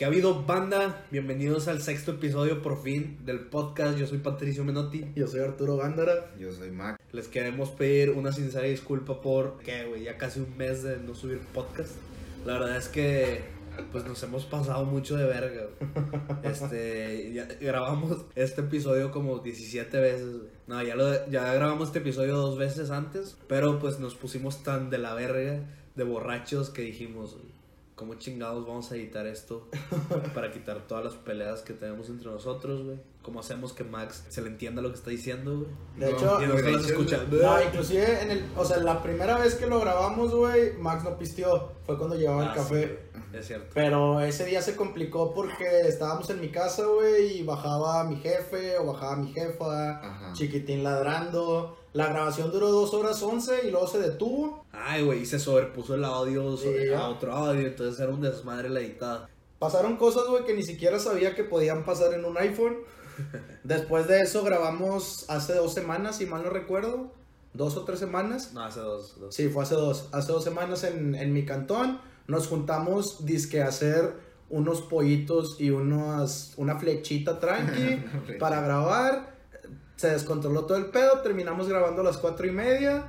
¿Qué ha habido, banda? Bienvenidos al sexto episodio por fin del podcast. Yo soy Patricio Menotti. Yo soy Arturo Gándara. Yo soy Mac. Les queremos pedir una sincera disculpa por que, güey, ya casi un mes de no subir podcast. La verdad es que, pues nos hemos pasado mucho de verga. güey. Este, ya grabamos este episodio como 17 veces, güey. No, ya, lo, ya grabamos este episodio dos veces antes, pero pues nos pusimos tan de la verga, de borrachos, que dijimos, ¿cómo chingados vamos a editar esto para quitar todas las peleas que tenemos entre nosotros, güey? ¿Cómo hacemos que Max se le entienda lo que está diciendo, güey? De No, hecho, Y las hecho, escuchamos. no, inclusive en el, o sea, la primera vez que lo grabamos, güey, Max no pisteó. Fue cuando llevaba Ah, el sí, café. es cierto. Pero ese día se complicó porque estábamos en mi casa, güey, y bajaba mi jefe o bajaba mi jefa, Ajá. chiquitín ladrando. La grabación duró dos horas once y luego se detuvo. Ay, güey, y se sobrepuso el audio sobre- a otro audio, entonces era un desmadre la editada. Pasaron cosas, güey, que ni siquiera sabía que podían pasar en un iPhone. Después de eso grabamos hace dos semanas, si mal no recuerdo. Dos o tres semanas. No, hace dos. dos. Sí, fue hace dos. Hace dos semanas en, en mi cantón. Nos juntamos, disque a hacer unos pollitos y unas, una flechita tranqui para grabar. Se descontroló todo el pedo. Terminamos grabando a las cuatro y media.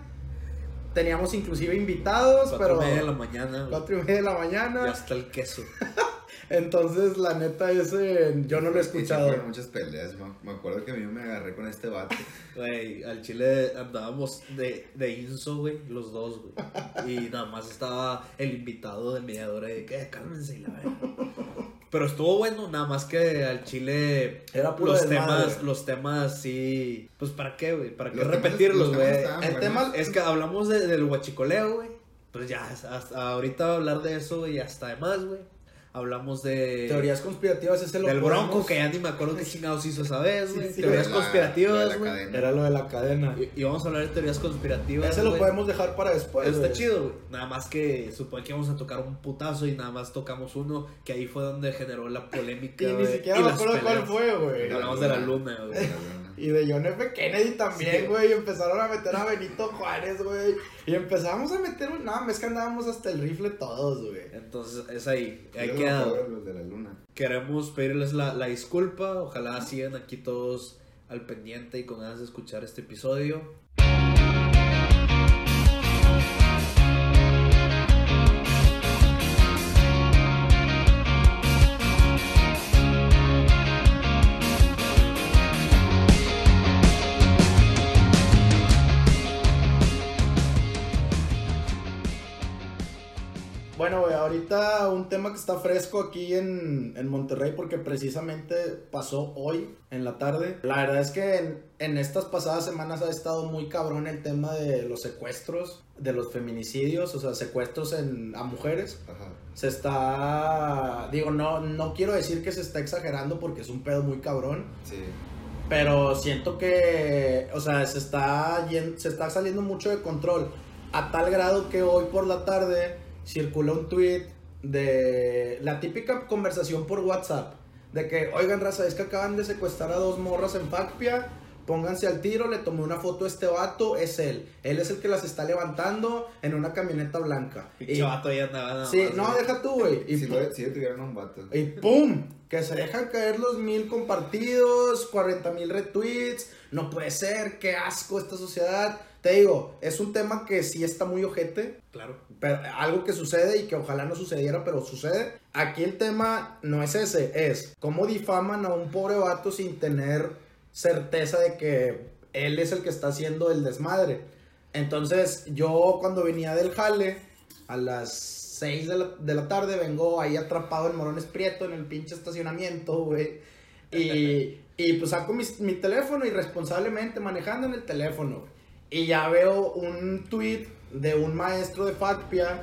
Teníamos inclusive invitados, Cuatro pero. y media de la mañana. Cuatro y media de la Y mañana. hasta el queso. Entonces, la neta, ese yo no lo he Y sí escuchado. muchas peleas. Me, me acuerdo que a mí me agarré con este vato. Güey, al chile andábamos de, de inso, güey, los dos, güey. Y nada más estaba el invitado de mediadora de que cálmense y la verga. Pero estuvo bueno, nada más que al chile Era puro los desmadre. temas, los temas sí, pues para qué, güey, para qué repetirlos, güey. El buenos. tema- Es que hablamos de- del huachicoleo, güey. Pues ya, hasta ahorita hablar de eso, güey, hasta además, güey. Hablamos de Teorías conspirativas, ese lo del podemos- bronco, que ya ni me acuerdo qué chingados hizo esa vez, Sí, güey. sí, teorías de la- conspirativas, güey. Era lo de la cadena. Y, y vamos a hablar de teorías conspirativas. Ese lo güey. podemos dejar para después. Está chido, güey. Nada más que supongo que íbamos a tocar un putazo y nada más tocamos uno, que ahí fue donde generó la polémica. Y ni güey, siquiera y me acuerdo cuál peleas. fue, güey. Hablamos de la luna, güey. Y de John F. Kennedy también, güey. Empezaron a meter a Benito Juárez, güey. Y empezamos a meter un. No, es que andábamos hasta el rifle todos, güey. Entonces, es ahí. Ahí queda. de la luna. Queremos pedirles la, la disculpa. Ojalá sigan aquí todos al pendiente y con ganas de escuchar este episodio. Bueno, güey, ahorita un tema que está fresco aquí en, en Monterrey porque precisamente pasó hoy en la tarde. La verdad es que en, en estas pasadas semanas ha estado muy cabrón el tema de los secuestros, de los feminicidios, o sea, secuestros en, a mujeres. Ajá. Se está, digo, no, no quiero decir que se está exagerando porque es un pedo muy cabrón, Sí. pero siento que, o sea, se está, yen- se está saliendo mucho de control a tal grado que hoy por la tarde circuló un tweet de la típica conversación por WhatsApp de que, oigan, raza, es que acaban de secuestrar a dos morras en Facpia. Pónganse al tiro, le tomé una foto a este vato, es él. Él es el que las está levantando en una camioneta blanca. Y- vato ya andaba nada sí, más, no, güey. deja tú, güey. Y Si, pu- lo- si le tuvieron un vato. y ¡pum! Que se dejan caer los mil compartidos, 40 mil retweets. No puede ser, qué asco esta sociedad. Te digo, es un tema que sí está muy ojete. Claro. Pero algo que sucede y que ojalá no sucediera, pero sucede. Aquí el tema no es ese, es cómo difaman a un pobre vato sin tener certeza de que él es el que está haciendo el desmadre. Entonces, yo cuando venía del jale, a las 6 de la, de la tarde, vengo ahí atrapado en Morones Prieto, en el pinche estacionamiento, güey. Y, y pues saco mi, mi teléfono irresponsablemente manejando en el teléfono. güey. Y ya veo un tweet de un maestro de Facpia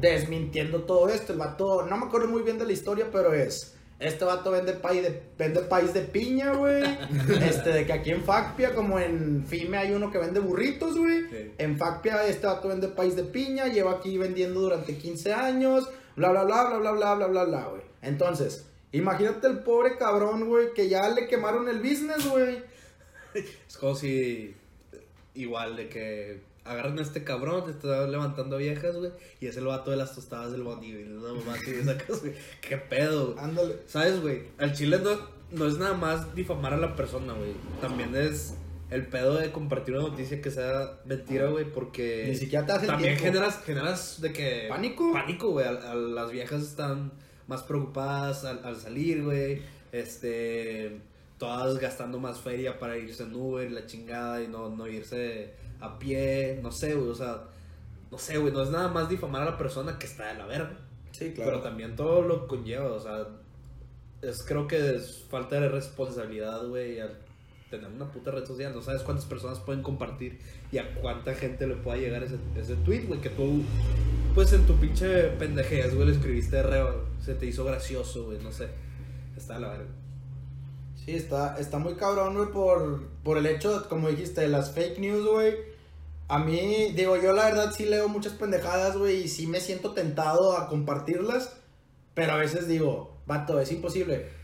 desmintiendo todo esto. El vato, no me acuerdo muy bien de la historia, pero es. Este vato vende país de, vende país de piña, güey. Este, de que aquí en Facpia, como en Fime hay uno que vende burritos, güey. Sí. En Facpia este vato vende país de piña, lleva aquí vendiendo durante 15 años, bla, bla, bla, bla, bla, bla, bla, bla, bla, güey. Entonces, imagínate el pobre cabrón, güey, que ya le quemaron el business, güey. Es como si igual de que agarran a este cabrón, te está levantando viejas, güey, y es el vato de las tostadas del Bondi, güey. No mamá que sacas, güey. ¿Qué pedo, güey? Ándale. ¿Sabes, güey? Al chile no, no es nada más difamar a la persona, güey. También es el pedo de compartir una noticia que sea mentira, güey, porque... Ni siquiera te hace También generas, generas de que... ¿Pánico? Pánico, güey. A, a las viejas están más preocupadas al, al salir, güey. Este... Todas gastando más feria para irse en Uber, la chingada, y no, no irse a pie. No sé, güey, o sea... No sé, güey, no es nada más difamar a la persona que está de la verga. Sí, Pero también todo lo conlleva, o sea, es creo que es falta de responsabilidad, güey, al tener una puta red social. No sabes cuántas personas pueden compartir y a cuánta gente le pueda llegar ese, ese tweet, güey, que tú, pues en tu pinche pendejez, güey, le escribiste de reba, se te hizo gracioso, güey, no sé. Está de la verga. Sí, está, está muy cabrón, güey, por, por el hecho, como dijiste, de las fake news, güey. A mí, digo, yo la verdad sí leo muchas pendejadas, güey, y sí me siento tentado a compartirlas, pero a veces digo, vato, es imposible.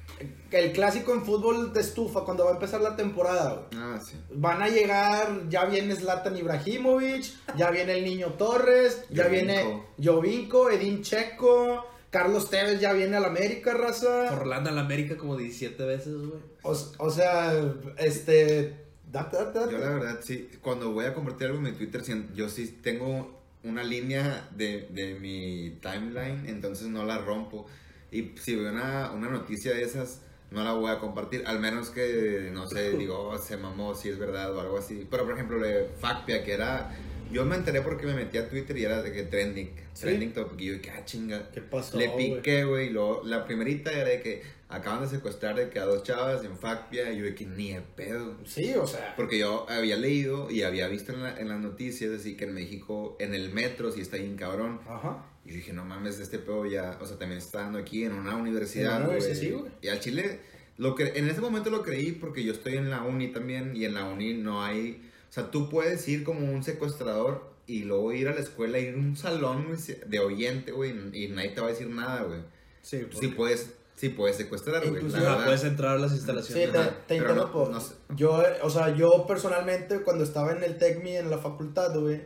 El clásico en fútbol de estufa, cuando va a empezar la temporada, güey. Ah, sí. Van a llegar, ya viene Zlatan Ibrahimovic, ya viene el Niño Torres, ya Jovinko. viene Jovinko, Edin Checo, Carlos Tevez ya viene al América, raza. Orlando al América como 17 veces, güey. O, o sea, este. Date, date, date. Yo la verdad, sí, cuando voy a compartir algo en mi Twitter, yo sí tengo una línea de, de mi timeline, entonces no la rompo. Y si veo una, una noticia de esas, no la voy a compartir, al menos que, no sé, digo, oh, se mamó, si es verdad o algo así. Pero, por ejemplo, lo de Facpia, que era... Yo me enteré porque me metí a Twitter y era de que trending, ¿Sí? trending topic, y yo dije, ah, chinga. ¿Qué pasó? Le piqué, güey. luego La primerita era de que acaban de secuestrar de que a dos chavas en Facpia. Y yo de que ni de pedo. Sí, o sea. Porque yo había leído y había visto en, la- en las noticias así que en México, en el metro, sí está bien cabrón. Ajá. Y yo dije, no mames, este pedo ya, o sea, también está dando aquí en una universidad. Güey. sí, güey. Y al Chile, lo que, en ese momento lo creí porque yo estoy en la uni también y en la uni no hay, o sea, tú puedes ir como un secuestrador y luego ir a la escuela, ir a un salón de oyente, güey, y nadie te va a decir nada, güey. Sí, Sí puedes, sí puedes secuestrar, güey. Puedes entrar a las Sí, instalaciones. te, Ajá, te interrumpo. no- no sé. Yo, o sea, yo personalmente, cuando estaba en el TECMI, en la facultad, güey,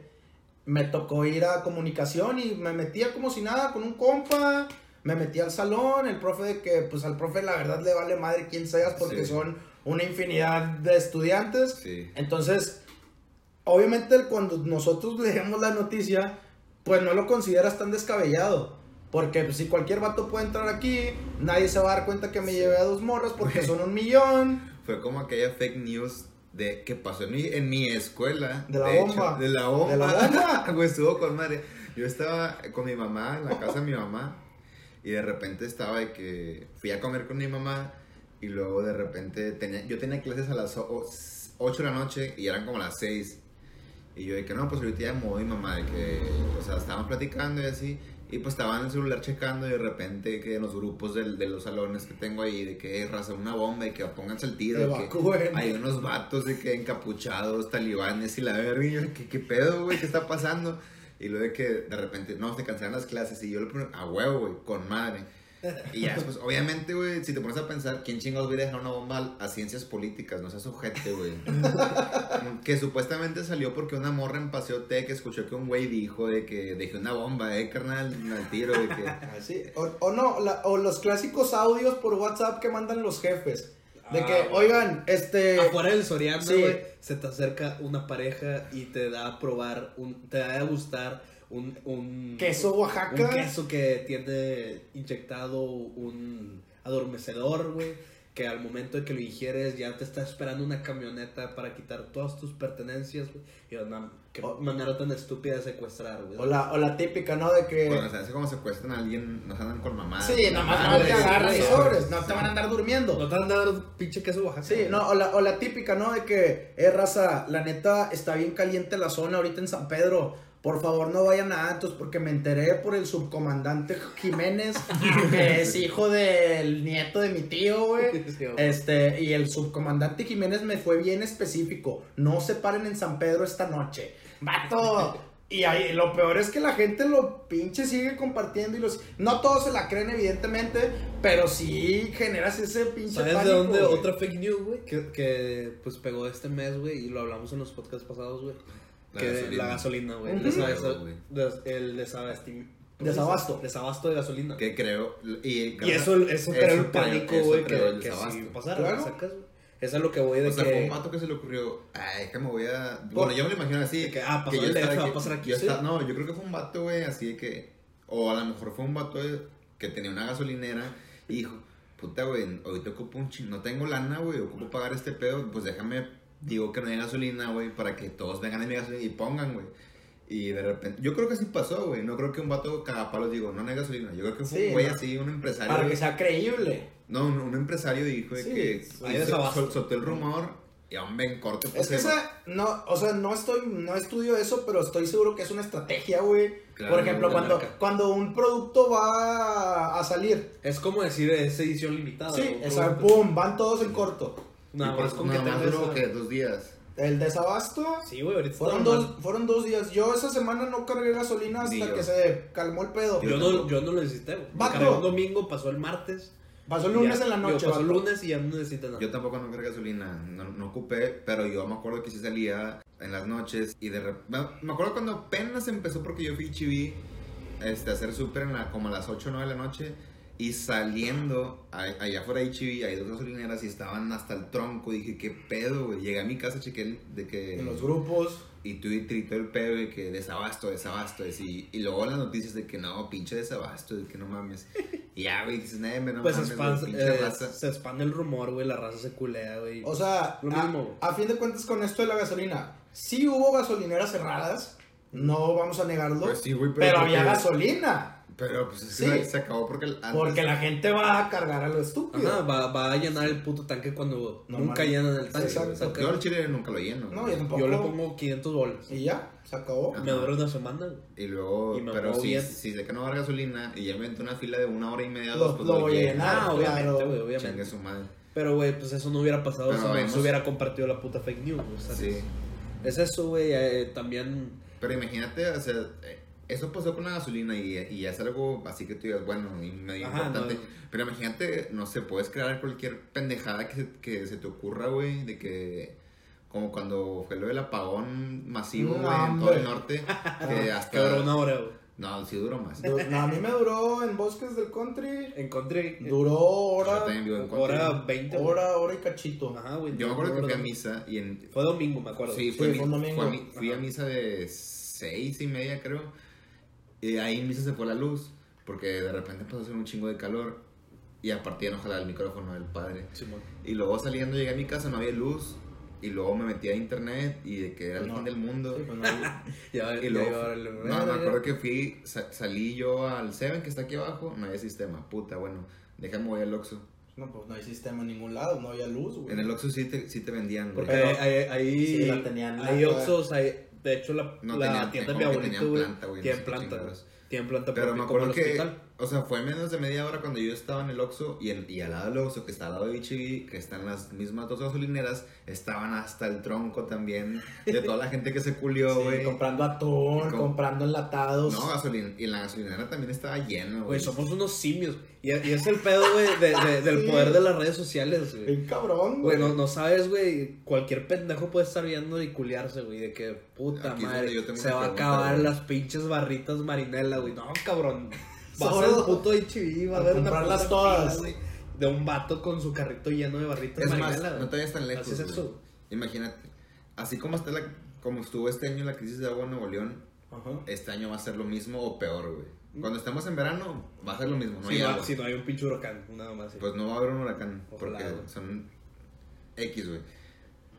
me tocó ir a comunicación y me metía como si nada con un compa. Me metí al salón, el profe de que, pues al profe la verdad le vale madre quién seas porque Sí. son una infinidad de estudiantes. Sí. Entonces, obviamente cuando nosotros leemos la noticia, pues no lo consideras tan descabellado. Porque pues, si cualquier vato puede entrar aquí, nadie se va a dar cuenta que me llevé a dos morras porque son un millón. Fue como aquella fake news de que pasó en mi, en mi escuela. De la hecho, bomba. de la bomba. De la bomba. Güey, estuvo con madre. Yo estaba con mi mamá, en la casa de mi mamá, y de repente estaba de que fui a comer con mi mamá, y luego de repente tenía, yo tenía clases a las 8 de la noche y eran como las 6. Y yo de que no, pues ahorita ya me voy, mamá, de que, o sea, estábamos platicando y así. Y pues estaba en el celular checando y de repente que en los grupos del- de los salones que tengo ahí, de que "Eh, raza una bomba y que pónganse el tiro. de que hay unos vatos de que encapuchados, talibanes y la verga. Y yo, ¿qué, qué pedo, güey? ¿Qué está pasando? Y luego de que de repente, no, se cancelan las clases. Y yo le pongo, a huevo, güey, con madre. Y ya después, obviamente, güey, si te pones a pensar, ¿quién chingados va a dejar una bomba a ciencias políticas? No seas ojete, güey. que supuestamente salió porque una morra en Paseo Tech escuchó que un güey dijo de que dejé una bomba, eh, carnal, al tiro, de que... Así. O, o no, la- o los clásicos audios por WhatsApp que mandan los jefes. De que, Ah, oigan, este. Afuera del Soriana, Sí. güey, se te acerca una pareja y te da a probar, un, te da a gustar un, un Queso Oaxaca. Un queso que tiene inyectado un adormecedor, güey. Que al momento de que lo ingieres ya te está esperando una camioneta para quitar todas tus pertenencias, güey. Y una, qué O- manera tan estúpida de secuestrar, güey. O la, o la típica, ¿no? De que. Cuando se hace como secuestran a alguien, nos andan con mamá. sí, nada más no te agarran y sí, sobres. No te van a andar durmiendo. No te van a dar pinche queso Oaxaca. Sí, güey. no, o la, o la típica, ¿no? De que, eh, raza, la neta está bien caliente la zona ahorita en San Pedro. Por favor, no vayan a Atos porque me enteré por el subcomandante Jiménez, que es hijo del nieto de mi tío, güey. Este, y el subcomandante Jiménez me fue bien específico. No se paren en San Pedro esta noche. ¡Vato! Y ahí, lo peor es que la gente lo pinche sigue compartiendo y los... No todos se la creen, evidentemente, pero sí generas ese pinche ¿Sabes de dónde? güey. Otra fake news, güey, que, que pues pegó este mes, güey, y lo hablamos en los podcasts pasados, güey. La que gasolina. la gasolina, güey. Ujú. El desabast- Creo, güey. des- El desabasti- Desabasto. Desabasto de gasolina. Que creo. Y, Y eso, eso creó el pánico, eso güey, que, que si pasara, Claro. ¿sacas? Eso es lo que voy de O sea, que... fue un vato que se le ocurrió, ay, que me voy a... Bueno, yo me lo imagino así. De que, ah, pasó que yo estaba va a pasar aquí, yo sí. estaba- no, yo creo que fue un vato, güey, así de que... O a lo mejor fue un vato de- que tenía una gasolinera y dijo, puta, güey, ahorita ocupo un chingo, no tengo lana, güey, ocupo pagar este pedo, pues déjame, digo que no hay gasolina, güey, para que todos vengan a mi gasolina y pongan, güey. Y de repente, yo creo que así pasó, güey, no creo que un vato cagapalos digo, no, no hay gasolina, yo creo que fue Sí, un güey no. así, un empresario. Para que sea creíble. No, un, un empresario dijo de Sí, que desabasto. sol- soltó el rumor y hombre en corte pues Es que esa, no, o sea, no estoy, no estudio eso, pero estoy seguro que es una estrategia, güey. Claro, Por ejemplo, cuando, marca. cuando un producto va a salir, Es como decir, es edición limitada. sí, ¿no? esa, pum, van todos en corto. Nada y por más eso con que nada más tengas... duró que dos días. El desabasto, Sí, güey, ahorita fueron está dos, fueron dos días. Yo esa semana no cargué gasolina hasta que se calmó el pedo. Yo no, yo no lo necesité, güey. Un domingo, pasó el martes. Pasó el lunes ya- en la noche. pasó el lunes y ya no necesité nada. Yo tampoco no cargué gasolina, no, no ocupé, pero yo me acuerdo que sí salía en las noches y de repente... Me acuerdo cuando apenas empezó porque yo fui a HB este, a hacer súper como a las 8 o 9 de la noche y saliendo a- allá afuera de HB hay dos gasolineras y estaban hasta el tronco y dije, ¿qué pedo, güey? Llegué a mi casa, chequé el- de que... En los grupos. Y y todo el pedo de que desabasto, desabasto. Y, y luego las noticias de que no, pinche desabasto, de que no mames. Y ya, güey, dices, no, pues se mames, expande, güey, pinche eh, raza. se expande el rumor, güey, la raza se culea, güey. O sea, Lo a, mismo. a fin de cuentas con esto de la gasolina, sí hubo gasolineras cerradas, no vamos a negarlo, Pues sí, güey, pero, pero había gasolina. Pero pues es Sí. que se acabó porque el- antes- Porque la gente va a cargar a lo estúpido. Ajá, va, va a llenar el puto tanque cuando Normal. nunca llenan el tanque. ¿sacas? Yo al chile nunca lo lleno. No, yo tampoco. Yo le pongo 500 bolas. Y ya, se acabó. Ajá. Me dura una semana, güey. Y luego, Y me pero si, si sé que no va a haber gasolina y ya me meto una fila de una hora y media, Lo- dos, pues lo voy a llenar. Ah, obviamente, claro. güey, Chingue obviamente. su madre. Pero, güey, pues eso no hubiera pasado Pero si no se hubiera compartido la puta fake news, güey, ¿sabes? Sí. Es eso, güey, eh, también... Pero imagínate, o sea, eh, eso pasó con la gasolina y, y es algo así que tú digas, bueno, y medio Ajá, importante. no. Pero imagínate, no sé, puedes crear cualquier pendejada que se, que se te ocurra, güey, de que. Como cuando fue lo del apagón masivo, No, güey, en todo el norte. Que hasta. Que duró una hora, güey. No, sí duró más. Du- no, a mí me duró en Bosques del Country, Encontré... duró Yo hora, también vivo en Hora Conti. 20, güey. hora, hora y cachito. Ajá, güey. Yo me acuerdo que fui a Hora- misa y en. Fue domingo, me acuerdo. Sí, Sí, fue, mi- fue domingo. fue a mi- fui a misa de seis y media, creo. Y ahí misa se fue la luz. Porque de repente empezó a hacer un chingo de calor. Y a partir de no jalar el micrófono del padre. Simón. Y luego saliendo llegué a mi casa, no había luz. Y luego me metí a internet y de que era el No. fin del mundo. Sí, pues no, Ya, Y luego, darle- no, me acuerdo que fui, sa- salí yo al Seven que está aquí abajo, no había sistema, puta, bueno, déjame voy al Oxxo. no, pues no hay sistema en ningún lado, no había luz, güey. En el Oxxo sí te, sí te vendían, güey. Porque Pero- ahí, ahí, Sí, la tenían hay Oxxos, hay, de hecho la, No la tienda de mi abuelito, güey, qué planta, güey. tienen planta Pero me acuerdo que, hospital. O sea, fue menos de media hora cuando yo estaba en el Oxxo y, en- y al lado del Oxxo, que está al lado de HB, que están las mismas dos gasolineras, estaban hasta el tronco también de toda la gente que se culió, Sí, güey. comprando atún, com- comprando enlatados. no, gasolina, y la gasolinera también estaba llena, Güey, güey. somos unos simios. Y, y es el pedo, güey, de, de- del poder de las redes sociales, güey. Bien cabrón, Güey, no, no sabes, güey, cualquier pendejo puede estar viendo y culiarse, güey, de que puta Aquí madre, donde yo tengo se va a acabar las pinches barritas marinela, güey. No, cabrón. Vas al puto HB, va a a haber una comprarlas todas. De un vato con su carrito lleno de barritas Es más, no te vayas tan lejos. Así es. Imagínate, así como está la, como estuvo este año la crisis de agua en Nuevo León, Ajá. este año va a ser lo mismo o peor, güey. Cuando estemos en verano, va a ser lo mismo, no Si hay no, si no hay un pinche huracán, nada más. sí. Pues no va a haber un huracán, Ojalá, porque güey. son X, güey.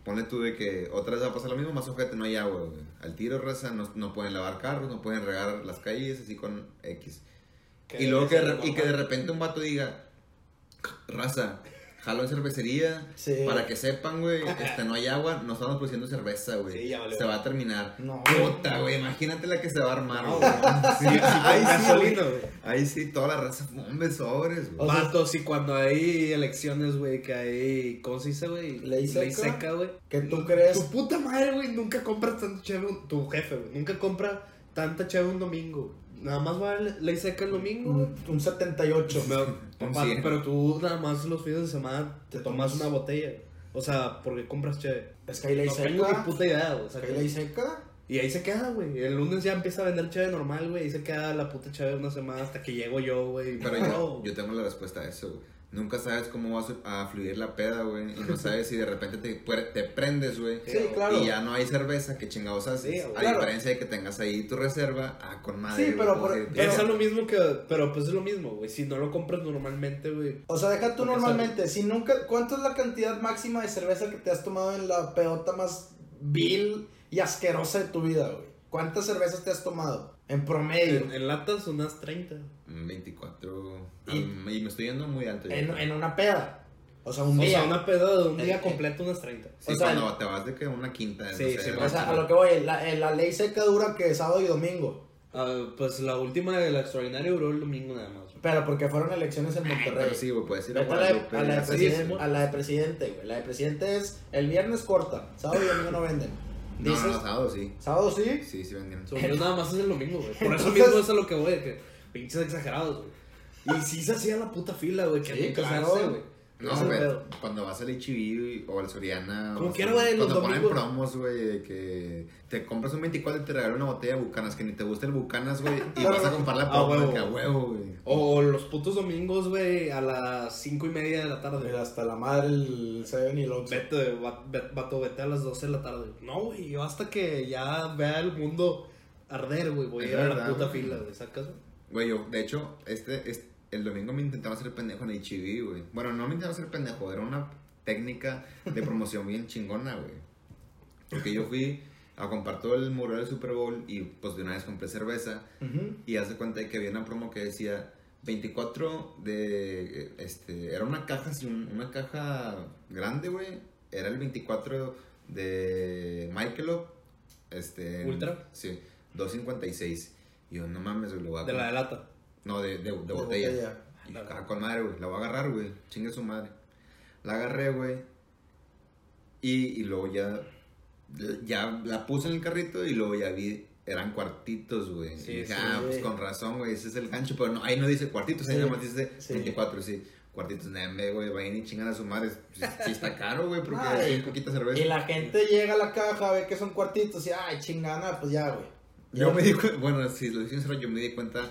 Ponle tú de que otra vez va a pasar lo mismo, más ojete, no hay agua, güey. Al tiro, raza, no, no pueden lavar carros, no pueden regar las calles, así con X. Que y luego que, y que de repente un vato diga, raza, jalo en cervecería, Sí. para que sepan, güey, este, no hay agua, no estamos produciendo cerveza, güey. Sí, se va a terminar. No. Puta, güey, imagínate la que se va a armar, No, güey. Sí, sí, ahí con sí, gasolina, güey. Ahí sí, toda la raza, hombre, sobres, güey. O sea, Vatos, y cuando hay elecciones, güey, que hay, ¿cómo se dice, güey? Ley seca. güey. Que tú crees. Tu puta madre, güey, nunca compras tanto cheve, un- tu jefe, güey, nunca compra tanta cheve un domingo. güey. Nada más va a la- ley seca el domingo, güey. Un, un 78. Pero, papá, pero tú nada más los fines de semana te Te tomas una botella. O sea, porque compras cheve. Es que hay ley No tengo ni seca. puta idea, güey. o Es sea, que hay ley seca. Y ahí se queda, güey. El lunes ya empieza a vender chave normal, güey. Y se queda la puta chave una semana hasta que llego yo, güey. Pero No, yo, yo tengo la respuesta a eso, güey. Nunca sabes cómo va a fluir la peda, güey. Y no sabes si de repente te, te prendes, güey. Sí, claro. Y ya no hay cerveza, que chingados haces. Sí, a. Claro. diferencia de que tengas ahí tu reserva, ah, con madre. Sí, pero por- pero- es lo mismo que. Pero pues es lo mismo, güey. Si no lo compras normalmente, güey. O sea, deja tú normalmente, si nunca, ¿cuánto es la cantidad máxima de cerveza que te has tomado en la pedota más vil y asquerosa de tu vida, güey? ¿Cuántas cervezas te has tomado? En promedio. En, en latas unas 30. Mm, 24. Y- Y, y me estoy yendo muy alto. En, en una peda. O sea, un O día. sea, una peda de un día Eh, completo unas 30. Sí, o sea, cuando te vas de que una quinta. Sí, no sí, sé, me O sea, a lo que voy, la, eh, la ley seca dura que sábado y domingo. Ah, pues la última de la extraordinaria duró el domingo nada más. güey. Pero porque fueron elecciones en Ay, Monterrey. pero sí, güey, puedes ir a Vete a la, de, Guadalupe, a la presidente, sí. a la de presidente, güey. La de presidente es el viernes corta, sábado y domingo no venden. No, Dices, no, no, sábado sí. sábado sí. Sí, sí vendieron. Yo nada más es el domingo, güey. Por eso Entonces- mismo es a lo que voy, de que pinches exagerados, güey. Y sí se hacía la puta fila, güey, que Sí, nunca se claro. hace, güey. No, güey, pedo. cuando vas al HB o al Soriana. Como quiera, güey, Cuando ponen domingos. promos, güey, de que te compras un 24 y te regalan una botella de Bucanas, que ni te gusta el Bucanas, güey, y vas a comprar la A promo de huevo. que a huevo, güey. O los putos domingos, güey, a las cinco y media de la tarde. Hasta la madre el Seven y el Oxxo. Vete, va- ve- vato, vete a las 12 de la tarde. No, güey, yo hasta que ya vea el mundo arder, güey, voy a ir a la puta güey. fila, güey, ¿sacas? Güey, yo, de hecho, este, este- el domingo me intentaba hacer pendejo en HB, güey. Bueno, no me intentaba hacer pendejo, era una técnica de promoción bien chingona, güey. Porque yo fui a comprar todo el mural del Super Bowl y pues de una vez compré cerveza. Y haz de cuenta de que había una promo que decía 24 de. Este. Era una caja, así, un- una caja grande, güey. Era el 24 de Michelob. Este. ¿Ultra? Sí, 2.56. Y yo, no mames, güey, lo voy a De la de lata. No, de, de, de De botella. botella. Y yo, ah, con madre, güey. La voy a agarrar, güey. Chingue su madre. La agarré, güey. Y, y luego ya. Ya la puse en el carrito y luego ya vi. Eran cuartitos, güey. Sí, y dije, sí, ah, pues con razón, güey. Ese es el gancho. Pero no, ahí no dice cuartitos, ahí Sí, nada más dice sí. 24, sí. Cuartitos, neme, güey. Vayan y chingan a su madre. Sí, sí está caro, güey, porque Ay. hay poquita cerveza. Y la gente llega a la caja, ve que son cuartitos y, ay, chingana, pues ya, güey. Yo me di cuenta, bueno, si lo dije sincero, yo me di cuenta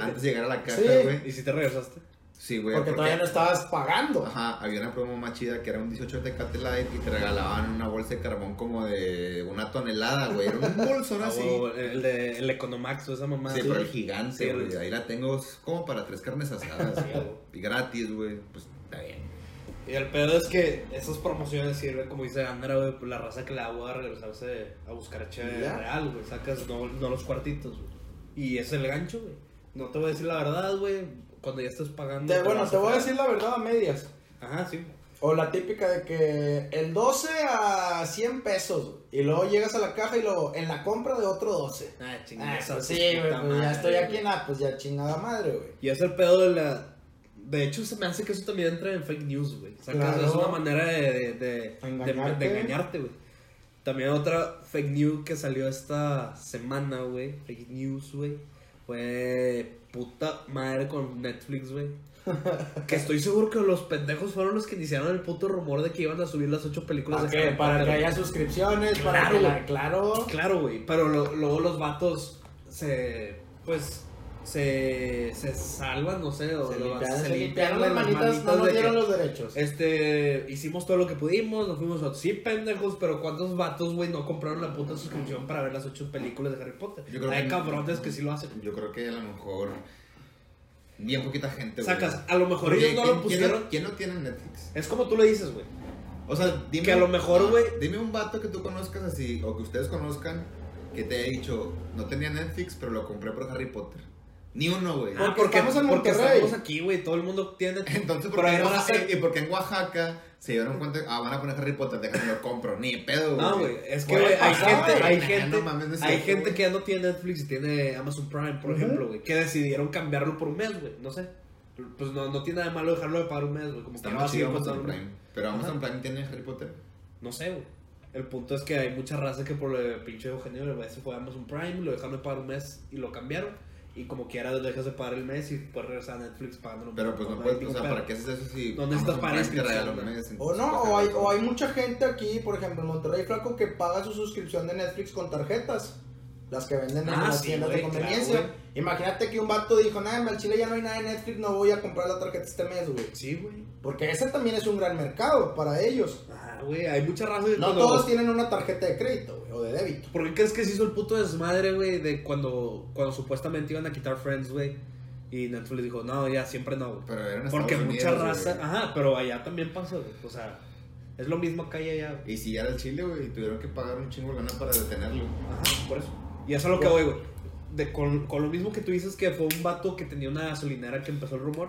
antes de llegar a la caja, Sí. güey. ¿Y si te regresaste? Sí, güey. Porque todavía no estabas pagando. Ajá, había una promo más chida que era un 18 de Light y te regalaban una bolsa de carbón como de una tonelada, güey. Era un bolsón Ah, así. huevo, el de el Economax o esa mamá. Sí, pero el gigante, güey. Ahí la tengo como para tres carnes asadas. Y gratis, güey. Pues. Y el pedo es que esas promociones sirven, como dice Andra, güey, pues la raza que le hago a regresarse a buscar chévere Ya. real, güey. Sacas no, no los cuartitos, güey. Y es el gancho, güey. No te voy a decir la verdad, güey. Cuando ya estés pagando. Te- bueno, te voy a decir la verdad a medias. Ajá, sí. O la típica de que el 12 a 100 pesos. güey. Y luego llegas a la caja y luego en la compra de otro 12. Ah, Ah, chingada. pues sí, güey, pues ya estoy aquí en la, pues ya chingada madre, güey. Y es el pedo de la. De hecho, se me hace que eso también entra en fake news, güey. Sacas, Claro. Es una manera de, de, de, Engañarte. güey. También otra fake news que salió esta semana, güey. Fake news, güey. Fue puta madre con Netflix, güey. que estoy seguro que los pendejos fueron los que iniciaron el puto rumor de que iban a subir las ocho películas ¿Para de? Harry Para que haya suscripciones, para Claro, que la, claro. Claro, güey, pero lo- luego los vatos se, pues, se, se salvan, no sé, o Se lo- limpiaron, se limpian limpiaron las manitas, no de dieron que, los derechos. Este, hicimos todo lo que pudimos, nos fuimos a... Sí, pendejos, pero ¿cuántos vatos, güey, no compraron la puta suscripción para ver las ocho películas de Harry Potter? Yo creo Hay que- cabrones que sí lo hacen. Yo creo que a lo mejor. Bien poquita gente, güey. Sacas, a lo mejor ellos no ¿quién- lo pusieron... ¿Quién no tiene Netflix? Es como tú le dices, güey. O sea, dime. Que a lo mejor, güey- Dime un vato que tú conozcas así, o que ustedes conozcan, que te haya dicho, no tenía Netflix, pero lo compré por Harry Potter. Ni uno, güey. Ah, Porque estamos en porque Monterrey. estamos aquí, güey, todo el mundo tiene... Entonces, ¿por qué en Oaxaca, y porque en Oaxaca se dieron cuenta, ah, van a poner Harry Potter, déjame lo compro. Ni pedo, güey. No, güey, es que, güey, hay gente, hay gente, no mames, no hay gente que ya no tiene Netflix y tiene Amazon Prime, por ejemplo, güey, que decidieron cambiarlo por un mes, güey, no sé. Pues no, no tiene nada de malo dejarlo de pagar un mes, güey, como Está que no así, Amazon Prime. Pero Amazon Prime tiene Harry Potter. No sé, güey. El punto es que hay mucha raza que por el pinche Eugenio le se fue a Amazon Prime, lo dejaron de pagar un mes y lo cambiaron. Y como quiera dejas de pagar el mes y puedes regresar a Netflix pagando. Pero pues no, puedes, o sea. ¿para qué haces eso si inscripción, un ¿no? mes? O no, o hay, o hay mucha gente aquí, por ejemplo, en Monterrey Flaco, que paga su suscripción de Netflix con tarjetas. Las que venden en Ah, las sí, tiendas de conveniencia. claro, Imagínate que un vato dijo, nada, en el Chile ya no hay nada de Netflix, no voy a comprar la tarjeta este mes, güey. Sí, güey. Porque ese también es un gran mercado para ellos. Ah, güey, hay mucha raza de No todos tienen una tarjeta de crédito, güey, o de débito. ¿Por qué crees que se hizo el puto desmadre, güey, de cuando, cuando supuestamente iban a quitar Friends, güey? Y Netflix dijo, no, ya, siempre no, güey. Pero era en Porque Estados mucha Unidos, raza... güey. Ajá, pero allá también pasa, güey. O sea, es lo mismo acá y allá, güey. Y si ya era el Chile, güey, y tuvieron que pagar un chingo de lana para detenerlo. Ajá, por eso. Y eso es lo que voy, güey. De, con, con lo mismo que tú dices que fue un vato que tenía una gasolinera que empezó el rumor.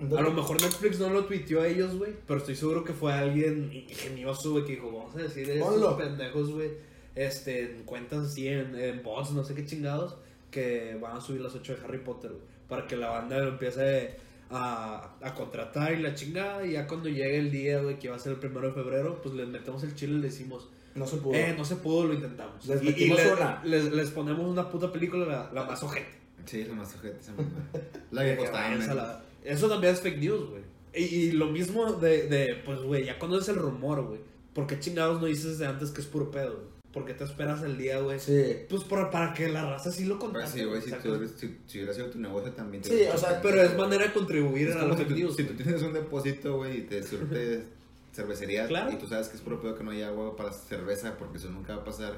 A lo mejor Netflix no lo tuiteó a ellos, güey. Pero estoy seguro que fue alguien ingenioso, güey, que dijo, vamos a decir Ponlo. pendejos, güey. Este, en cuentas así, en, en bots, no sé qué chingados. Que van a subir las 8 de Harry Potter, güey. Para que la banda lo empiece a, a contratar y la chingada. Y ya cuando llegue el día, güey, que va a ser el primero de febrero, pues les metemos el chile y les decimos, No se pudo. eh, no se pudo, lo intentamos. Les y, y metimos le- una. les, les ponemos una puta película, la, la más ojete. Sí, la más ojete. La que costaba la- Eso también es fake news, güey. Y, y lo mismo de, de pues, güey, ya cuando es el rumor, güey. ¿Por qué chingados no dices de antes que es puro pedo, güey? ¿Por qué te esperas el día, güey? Sí. Pues por- para que la raza sí lo contate. sí, güey, si, tú eres- si, si hubiera sido tu negocio también te Sí, o sea, Pero es manera de contribuir Es a la si tú, si tú tienes un depósito, güey, y te surte cervecería Claro. y tú sabes que es puro pedo que no hay agua para cerveza porque eso nunca va a pasar.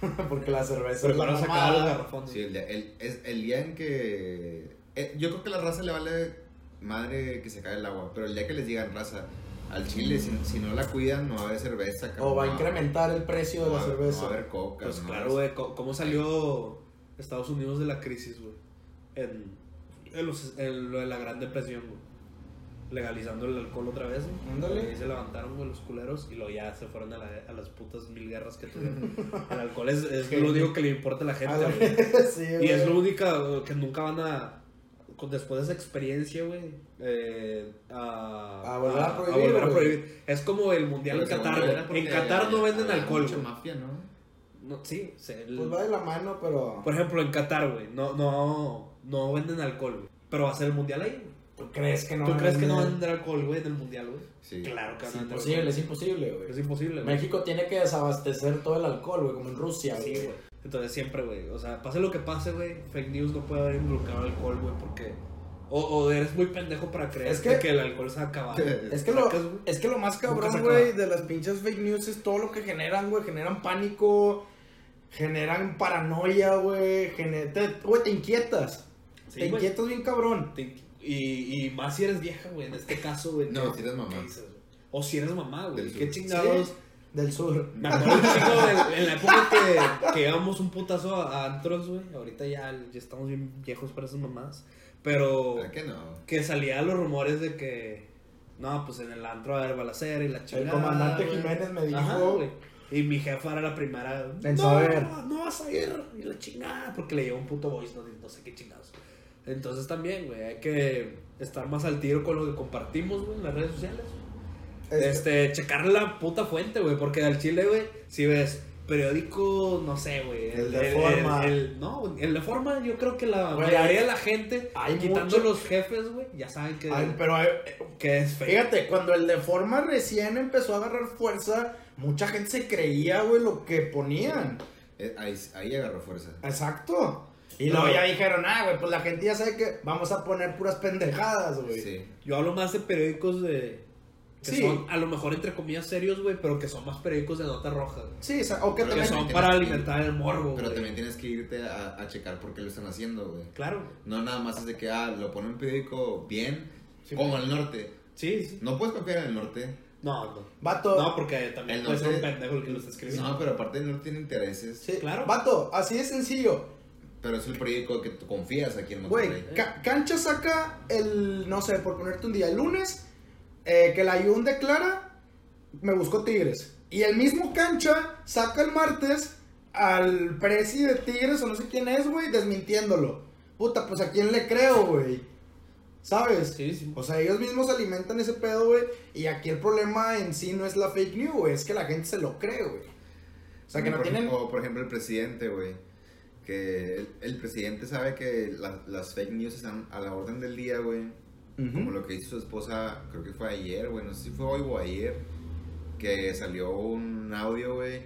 Porque la cerveza Pero es la para sacar los garrafones. Sí, el día, el, es el día en que... eh, yo creo que a la raza le vale madre que se cae el agua, pero el día que les digan raza, al chile, si, si no la cuidan, no va a haber cerveza. O va a incrementar el precio de la cerveza. No va a haber coca. Pues no claro, güey. ¿Cómo salió Estados Unidos de la crisis, güey? En, en, los- en lo de la Gran Depresión, güey. Legalizando el alcohol otra vez, güey. Ándale. Y ahí se levantaron, güey, los culeros. Y luego ya se fueron a, la- a las putas mil guerras que tuvieron. el alcohol es, es lo único que le importa a la gente, A la- güey. sí, Y es lo único que nunca van a. con- Después de esa experiencia, güey. eh, a, A volver a prohibir, volver a güey. prohibir. Es como el mundial en Qatar, En Qatar no venden alcohol, mucha mafia, ¿no? No, sí, se- el- Pues va de la mano, pero. por ejemplo, en Qatar, güey, no, no, no venden alcohol, güey. Pero va a ser el mundial ahí, güey. ¿Tú crees que no ¿Tú van a crees que no van a vender? vender alcohol, güey, en el mundial, güey? Sí. Claro que Es a vender imposible, alcohol. es imposible, güey. Es imposible. México tiene que desabastecer todo el alcohol, güey, como en Rusia, Sí, güey. Entonces siempre, güey. O sea, pase lo que pase, güey. Fake news no puede haber involucrado alcohol, güey, porque. O, o eres muy pendejo para creer Es que- que, el alcohol se ha acabado. Es que, lo, es que lo más cabrón, güey, acaba. de las pinches fake news es todo lo que generan, güey. Generan pánico, generan paranoia, güey. gener- te- Güey, te inquietas. Sí, te inquietas bien cabrón. Te- Y, y más si eres vieja, güey, en este caso, güey. No, si eres mamá. ¿qué dices, güey? O si eres mamá, güey. ¿Qué chingados? Sí, del sur. Me acuerdo un chingo de- en la época que, que íbamos un putazo a, a antros, güey. Ahorita ya, ya estamos bien viejos para esas mamás. Pero ¿Verdad que no? que salían los rumores de que, no, pues en el antro va a haber balacera y la chingada. El comandante. Jiménez me dijo. Ajá. Y mi jefa era la primera. En no, saber. no vas a ir. Y la chingada. Porque le llevó un puto voice, no, no sé qué chingados. Entonces también, güey, hay que estar más al tiro con lo que compartimos, güey, en las redes sociales. Es Este, checar la puta fuente, güey, porque al chile, güey, si ves periódico, no sé, güey. El el- el- no, el de forma, yo creo que la Güey, mayoría hay- de la gente, hay quitando mucho- los jefes, güey, ya saben que, Ay, pero eh, que es fake. fíjate, cuando el de forma recién empezó a agarrar fuerza, mucha gente se creía, güey, lo que ponían. Eh, ahí, ahí agarró fuerza. Exacto. Y No. luego ya dijeron, ah, güey, pues la gente ya sabe que vamos a poner puras pendejadas, güey. Sí. Yo hablo más de periódicos de. Que Sí. son a lo mejor entre comillas serios, güey, pero que son más periódicos de nota roja. güey. Sí, o sea, o que Pero Que también... son para que- alimentar el morbo, Pero güey. también tienes que irte a, a checar por qué lo están haciendo, güey. Claro. No nada más es de que, ah, lo pone un periódico bien, Sí, como el norte. Sí, sí. No puedes confiar en el norte. No, no. Vato, No, porque también El puede ser un norte- pendejo el que lo está escribiendo. No, pero aparte el norte tiene intereses. sí, claro. Vato, así de sencillo. Pero es el periódico que tú confías aquí en Güey, Monterrey. Ca- Cancha saca el, no sé, por ponerte un día, el lunes, eh, que la Ayun declara, me buscó Tigres. Y el mismo Cancha saca el martes al presi de Tigres, o no sé quién es, güey, desmintiéndolo. Puta, pues a quién le creo, güey. ¿Sabes? Sí, sí. O sea, ellos mismos alimentan ese pedo, güey. Y aquí el problema en sí no es la fake news, güey. Es que la gente se lo cree, güey. O sea, que O no por, tienen... O por ejemplo el presidente, güey. que el, el presidente sabe que la- las fake news están a la orden del día, güey. Como lo que hizo su esposa, creo que fue ayer, güey, no sé si fue hoy o ayer, que salió un audio, güey,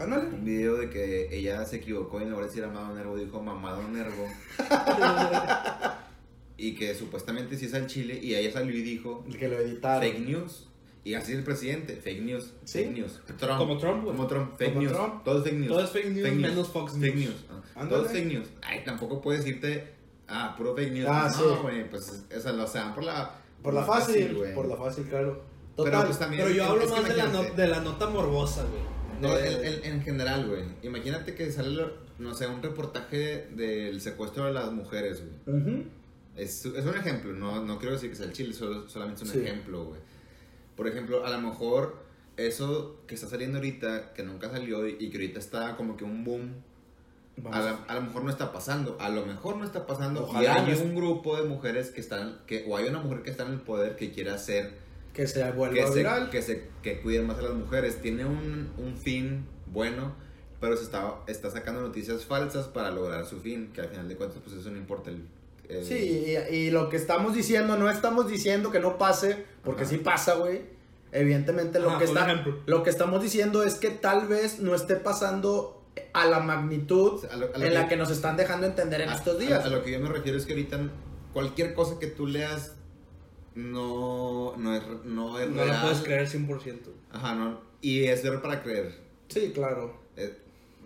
Ándale. un video de que ella se equivocó y en lugar de decir amado Nervo dijo mamado Nervo. y que supuestamente sí es al Chile y ella salió y dijo que lo editaron. fake news. Y así es el presidente, fake news, Sí. fake news. Trump, Como Trump, güey. Como Trump, fake Como news. Trump. Todo es fake news. Todo es fake news, menos Fox Fake News. news. ah. Todo es fake news. Ay, tampoco puedes decirte, ah, puro fake news. Ah, no, sí. güey, pues, o sea, lo sean por la... Por la fácil, güey. por la fácil, claro. Pero, Total. pues, también- Pero yo hablo más de la, no- de la nota morbosa, güey. No, el- el- en general, güey. Imagínate que sale, no sé, un reportaje del secuestro de las mujeres, güey. Ujú. Es, es un ejemplo, no, no quiero decir que sea el chile, solo, solamente es un Sí. ejemplo, güey. Por ejemplo, a lo mejor eso que está saliendo ahorita, que nunca salió y, y que ahorita está como que un boom. A, la- a lo mejor no está pasando, a lo mejor no está pasando. Ojalá y hay un grupo de mujeres que están, que, o hay una mujer que está en el poder que quiere hacer Que se vuelva que se, viral. que se que cuiden más a las mujeres. Tiene un, un fin bueno, pero se está, está sacando noticias falsas para lograr su fin, que al final de cuentas pues eso no importa. El, el- Sí, y, y lo que estamos diciendo, no estamos diciendo que no pase, porque Ajá. sí pasa, güey. Evidentemente lo Ajá, que está ejemplo. lo que estamos diciendo es que tal vez no esté pasando a la magnitud A lo- a lo en la que- nos están dejando entender en a- estos días. A, lo que yo me refiero es que ahorita cualquier cosa que tú leas no, no es, no es No real. la puedes creer 100%. Ajá, no. Y es ver para creer. Sí, claro. Eh,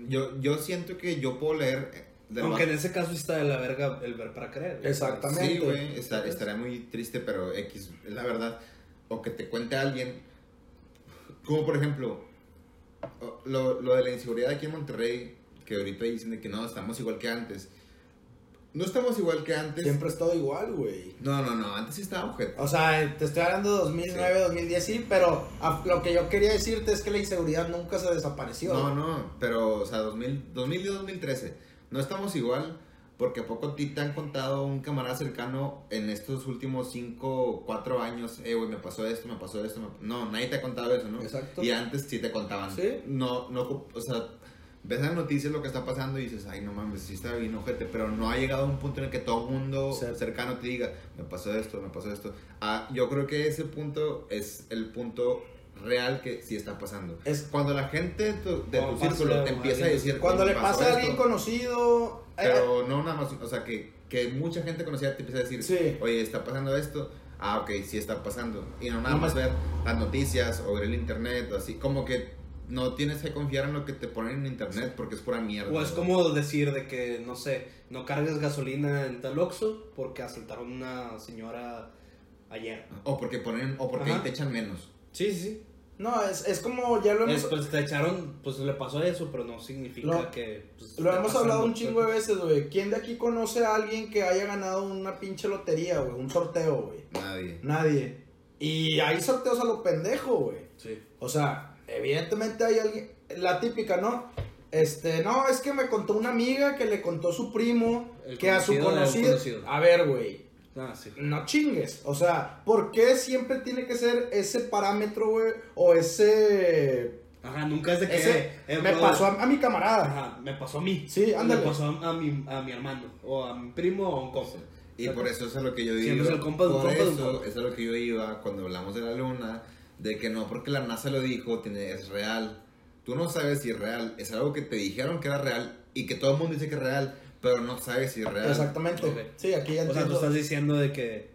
yo, yo siento que yo puedo leer. eh, Aunque en ese caso está de la verga el ver para creer. Exactamente. Sí, güey, esta- estaría muy triste, pero X, es la verdad. O que te cuente alguien, como por ejemplo, lo, lo de la inseguridad aquí en Monterrey, que ahorita dicen de que no, estamos igual que antes. No estamos igual que antes. Siempre ha estado igual, güey. No, no, no, antes sí estaba objeto. O sea, te estoy hablando de 2009, 2010, sí, pero a- lo que yo quería decirte es que la inseguridad nunca se desapareció. No, no, pero, o sea, 2000, 2000 y 2013. No estamos igual, porque a poco a ti te han contado un camarada cercano en estos últimos 5, 4 años, eh, güey, me pasó esto, me pasó esto. me- No, nadie te ha contado eso, ¿no? Exacto. Y antes sí te contaban. Sí. No, no, o sea, ves las noticias lo que está pasando y dices, ay, no mames, sí está bien, ojete, pero no ha llegado a un punto en el que todo el mundo Sí. cercano te diga, me pasó esto, me pasó esto. Ah, yo creo que ese punto es el punto real que sí está pasando. Es- cuando la gente de tu, de tu círculo te empieza a alguien- decir, Cuando "Me le pasa a esto", alguien conocido. eh, pero no nada más, o sea, que, que mucha gente conocida te empieza a decir, Sí. oye, está pasando esto. Ah, ok, sí está pasando. Y no nada más ver las noticias o ver el internet, o así, como que no tienes que confiar en lo que te ponen en internet porque es pura mierda. O es como decir de que, no sé, no cargues gasolina en tal Oxxo porque asaltaron a una señora ayer. O porque ponen, o porque Ajá. te echan menos. Sí, sí, sí. No, es, es como ya lo hemos, Después te echaron, pues le pasó eso, pero no significa Lo- que... pues, lo hemos pasando. hablado un chingo de veces, güey. ¿Quién de aquí conoce a alguien que haya ganado una pinche lotería, güey? Un sorteo, güey. Nadie. Nadie. Y hay sorteos a lo pendejo, güey. Sí. O sea, evidentemente hay alguien, la típica, ¿no? Este, no, es que me contó una amiga que le contó su primo El que a su conocido. A ver, güey, Ah, sí. no chingues. O sea, ¿por qué siempre tiene que ser ese parámetro, güey? O ese. Ajá, nunca es de que... ese eh, me pasó a, a mi camarada. Ajá, me pasó a mí. Sí, ándale. Me pasó a, a mi, a mi hermano, o a mi primo, o a un compa. Y por eso es a lo que yo es el compa de un por compa eso compa. es a lo que yo iba cuando hablamos de la luna, de que no porque la NASA lo dijo, tiene, es real. Tú no sabes si es real, es algo que te dijeron que era real y que todo el mundo dice que es real, pero no sabes si es real. Exactamente. Ok. Sí, aquí ya O sea, tú estás diciendo de que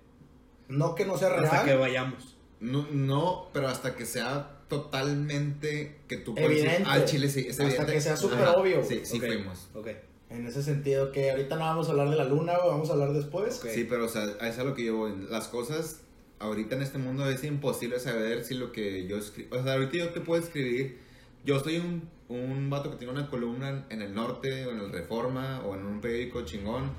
No que no sea real. hasta que vayamos. No, no, pero hasta que sea totalmente que tú puedes Evidente. decir, ah, Chile sí, es Hasta evidente. que sea súper obvio, Sí, sí Ok, fuimos. Ok. En ese sentido, que ahorita no vamos a hablar de la luna, vamos a hablar después. Ok. Sí, pero o sea, a eso es a lo que yo voy. Las cosas ahorita en este mundo es imposible saber si lo que yo escribo. O sea, ahorita yo te puedo escribir. Yo soy un, un vato que tiene una columna en, el norte, o en el Reforma, o en un periódico chingón.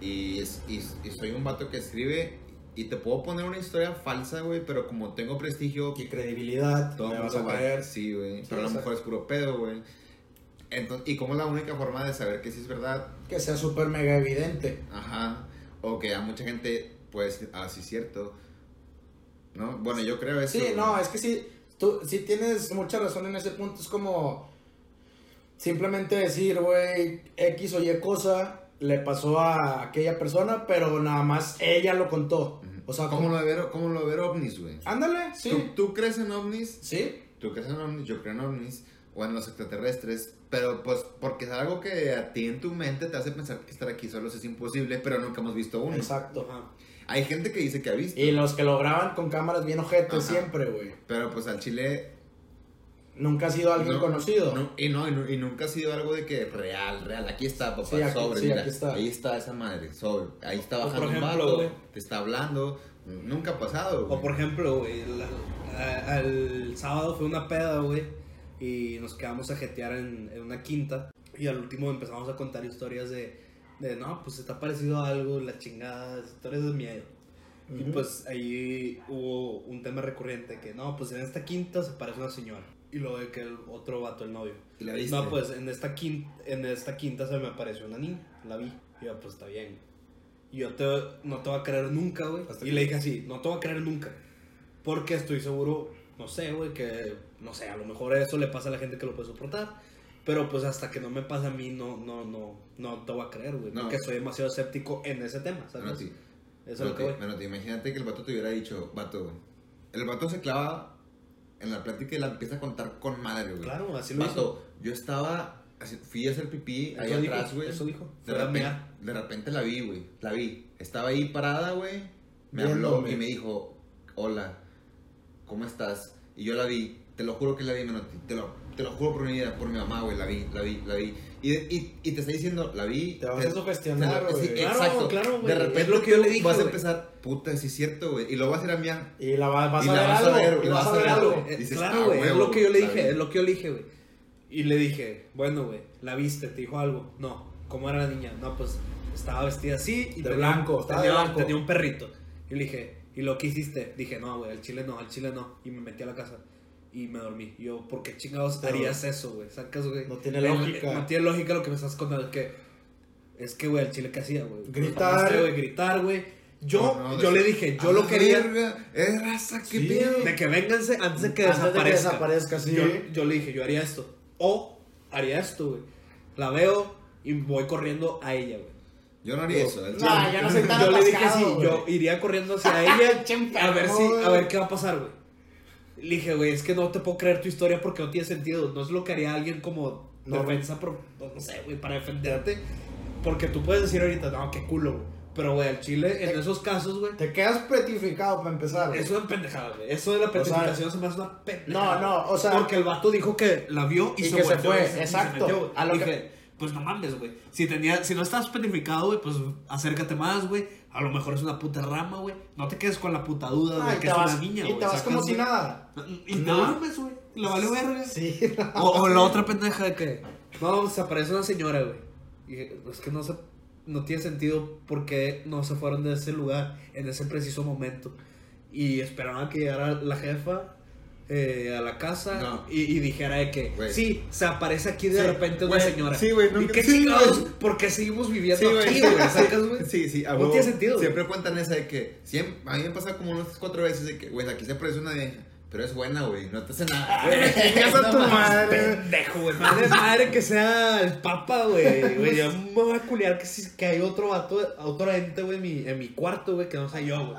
Y, y, y soy un vato que escribe. Y te puedo poner una historia falsa, güey, pero como tengo prestigio, Y credibilidad, todo me vas a creer. Sí, güey. Sí, pero a lo mejor es puro pedo, güey. Entonces, ¿Y cómo es la única forma de saber que sí es verdad? Que sea súper mega evidente. Ajá. O que a mucha gente puede decir, ah, es cierto. ¿No? Bueno, yo creo eso. Sí, no, es que sí, tú sí tienes mucha razón en ese punto. Es como. simplemente decir, güey, X o Y cosa le pasó a aquella persona, pero nada más ella lo contó. O sea, ¿Cómo como... lo de ver, cómo lo de ver ovnis, güey? Ándale, sí. ¿Tú, tú crees en ovnis? Sí. Tú crees en ovnis, yo creo en ovnis, o en los extraterrestres, pero pues porque es algo que a ti en tu mente te hace pensar que estar aquí solos es imposible, pero nunca hemos visto uno. Exacto. Ajá. Hay gente que dice que ha visto, Y los que lo graban con cámaras bien ojetes Ajá. siempre, güey. pero pues al chile... Nunca ha sido alguien no- conocido. no- y, no, y, nu- y nunca ha sido algo de que real, real. Aquí está, papá, Sí, aquí- sobre, sí, mira, aquí está. ahí está esa madre, sobre. Ahí está bajando un ejemplo, vato, güey. te está hablando. Nunca ha pasado, güey. O por ejemplo, güey, al sábado fue una peda, güey, y nos quedamos a jetear en, en una quinta, y al último empezamos a contar historias de, de no, pues ha parecido algo, la chingada, historias de miedo. Y pues ahí hubo un tema recurrente que, no, pues en esta quinta se parece una señora. Y luego de que el otro vato, el novio. ¿Y la viste? No, pues en esta, quinta, en esta quinta se me apareció una niña, la vi. Y yo, pues está bien. Y yo te, no te voy a creer nunca, güey. Y que- le dije así, no te voy a creer nunca. Porque estoy seguro, no sé, güey, que, no sé, a lo mejor eso le pasa a la gente que lo puede soportar. Pero pues hasta que no me pasa a mí, no, no, no, no te voy a creer, güey. No. Porque soy demasiado escéptico en ese tema, ¿sabes? Bueno, sí. Eso es lo que bueno, te imagínate que el vato te hubiera dicho, vato. El vato se clava en la plática y la empieza a contar con madre, güey. Claro, así lo hizo. Vato, yo estaba, así- fui a hacer pipí ahí dijo, atrás, güey. eso dijo. De repente, de repente la vi, güey. La vi. Estaba ahí parada, güey. Me habló Viéndome. y me dijo, hola, ¿cómo estás? Y yo la vi. Te lo juro que la vi, Menotti. Te lo, te lo juro por mi vida, por mi mamá, güey. La vi, la vi, la vi. Y, y, y te está diciendo, la vi. Te vas a sugestionar, te lo- sí, güey. Claro, exacto. claro, güey. De repente Es lo que yo le dije, vas a güey. empezar, puta, sí es cierto, güey. Y luego vas a ir a miar. Y la va- vas Y a la ver vas a algo. ver, y y vas a ver algo. algo. Dices, claro, "Ah, güey, es lo que yo le dije, bien". es lo que yo le dije, güey. Y le dije, bueno, güey, la viste, te dijo algo. No, ¿cómo era la niña? No, pues estaba vestida así y De tenía, blanco, estaba de tenía, blanco. tenía un perrito. Y le dije, ¿y lo que hiciste? Dije, no, güey, al chile no, al chile no. Y me metí a la casa y me dormí. Y yo, ¿por qué chingados Pero- harías eso, güey? ¿Sacas, güey? No tiene El- lógica. No tiene lógica lo que me estás contando. Es que, es que, güey, al chile que hacía, güey. Gritar. Güey, gritar, güey. Yo, No, no, yo de- le dije, yo lo la quería. verga, Es raza, qué Sí. pedo. De que vénganse antes de que Antes de que desaparezca. sí. Yo, yo le dije, yo haría esto. O haría esto, güey. La veo y voy corriendo a ella, güey. Yo no haría eso. no soy tan Yo le dije güey. yo iría corriendo hacia ella a ver si, a ver qué va a pasar, güey. Le dije, güey, es que no te puedo creer tu historia porque no tiene sentido. No es lo que haría alguien como No. defensa, pro- no sé, güey, para defenderte. Porque tú puedes decir ahorita, no, qué culo, güey. Pero, güey, al chile, en Te- esos casos, güey, Te quedas petrificado para empezar. güey. es una pendejada, güey. Eso de la sea, petrificación se me hace una pendejada. No, no, o sea- Porque el vato dijo que la vio y, Y se, que se fue, y se- y se exacto. metió. A lo Dije, que- pues no mames, güey. Si, tenía, si no estás petrificado, güey, pues acércate más, güey. A lo mejor es una puta rama, güey. No te quedes con la puta duda Ah, de y que es vas, una niña, y güey. te vas ¿sacas, como si nada. Y No. duermes, güey. Le vale verga. Sí. O, o la otra pendeja de que, no, se aparece una señora, güey. Y es que no se, no tiene sentido porque no se fueron de ese lugar en ese preciso momento. Y esperaban que llegara la jefa eh, a la casa No. y, y dijera de que, Güey. sí, se aparece aquí de Sí, repente una señora. sí, güey, ¿Y nunca- qué sí, chingados? ¿Por qué seguimos viviendo Sí, aquí, güey? ¿Sacas, güey? Sí, sí, a No tiene sentido, güey. Siempre cuentan esa de que, siempre, a mí me pasa como unas cuatro veces de que, güey, aquí se aparece una vieja, pero es buena, güey, no te hace nada. A tu No mames. madre. Pendejo, güey. Madre, madre que sea el papa, güey. Güey, yo me voy a culiar que, si- que hay otro vato, otro ente, güey, en mi, en mi cuarto, güey, que no sea yo, güey.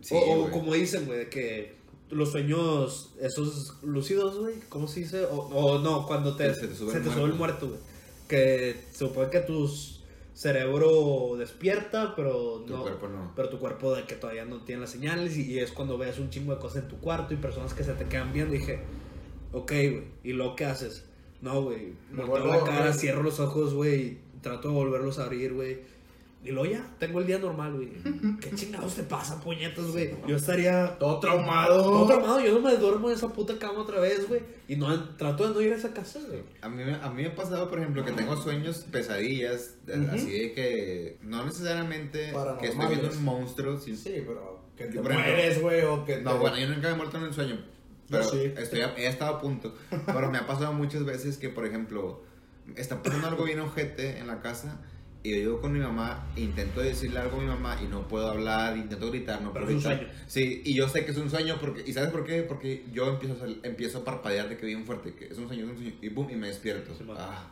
Sí, o, o como dicen, güey, de que los sueños, esos lúcidos, güey, ¿cómo se dice? O, o no, cuando te, Se te sube se el te sube muerto. el muerto, güey. Que se supone que tu cerebro despierta, pero Tu no. cuerpo no. Pero tu cuerpo de que todavía no tiene las señales y, y es cuando ves un chingo de cosas en tu cuarto y personas que se te quedan viendo. Dije, ok, güey, ¿y luego qué haces? No, güey, volteo la cara, cierro los ojos, güey, trato de volverlos a abrir, güey. Y luego ya, tengo el día normal, güey. ¿Qué chingados te pasa, puñetas, güey? Yo estaría Todo traumado. todo traumado, yo no me duermo en esa puta cama otra vez, güey. Y no, trato de no ir a esa casa, güey. A mí, a mí me ha pasado, por ejemplo, que tengo sueños, pesadillas, de- Ujú. así de que no necesariamente que estoy viendo un monstruo. sin- Sí, pero que te mueres, güey, o que No, te... bueno, yo nunca me he muerto en un sueño. Pero sí. estoy a- he estado a punto. Pero me ha pasado muchas veces que, por ejemplo, está pasando algo bien ojete en la casa y yo llego con mi mamá, intento decirle algo a mi mamá y no puedo hablar, intento gritar, no Pero puedo es un gritar. sueño. Sí, y yo sé que es un sueño porque, ¿y sabes por qué? Porque yo empiezo a, sal- empiezo a parpadear de que bien fuerte, que es un sueño, es un sueño, y boom, y me despierto. Sí, man. ah,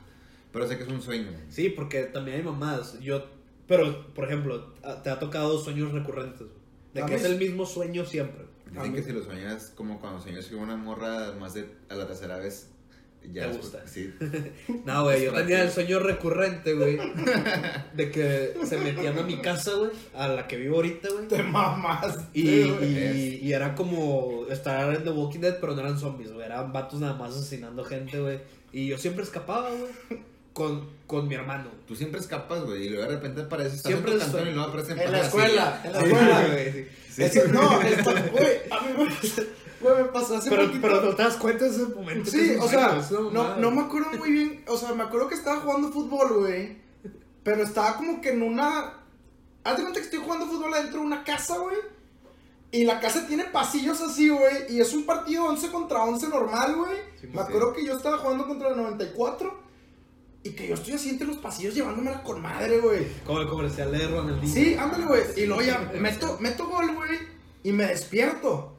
pero sé que es un sueño. Sí, porque también hay mamás. Yo, pero, por ejemplo, a- te ha tocado sueños recurrentes. De A que mí es sí. el mismo sueño siempre. Dicen que si lo sueñas como cuando sueñas con una morra más de a la tercera vez, ya Te es- gusta. Sí. No, güey, yo tenía el sueño recurrente, güey. De que se metían a mi casa, güey. A la que vivo ahorita, güey. Te mamas. Y, y, y era como estar en The Walking Dead, pero no eran zombies, güey. Eran vatos nada más asesinando gente, güey. Y yo siempre escapaba, güey. Con, con mi hermano. Tú siempre escapas, güey, y luego de repente apareces, Siempre en tu y luego apareces En la así. escuela, en la escuela. güey, sí. Sí. Es no, esto, güey, a mí me, güey, me pasó hace Pero, poquito. pero no te das cuenta de ese momento. que Sí, o sea, no, no me acuerdo muy bien. O sea, me acuerdo que estaba jugando fútbol, güey. Pero estaba como que en una. Haz de cuenta que estoy jugando fútbol adentro de una casa, güey. Y la casa tiene pasillos así, güey. Y es un partido 11 contra 11 normal, güey. Sí, me sí. acuerdo que yo estaba jugando contra el 94. Y que yo estoy así entre los pasillos llevándomela con madre, güey. Como el comercial de Ronaldinho. Sí, ándale, güey. Y luego ya meto, meto gol, güey. Y me despierto.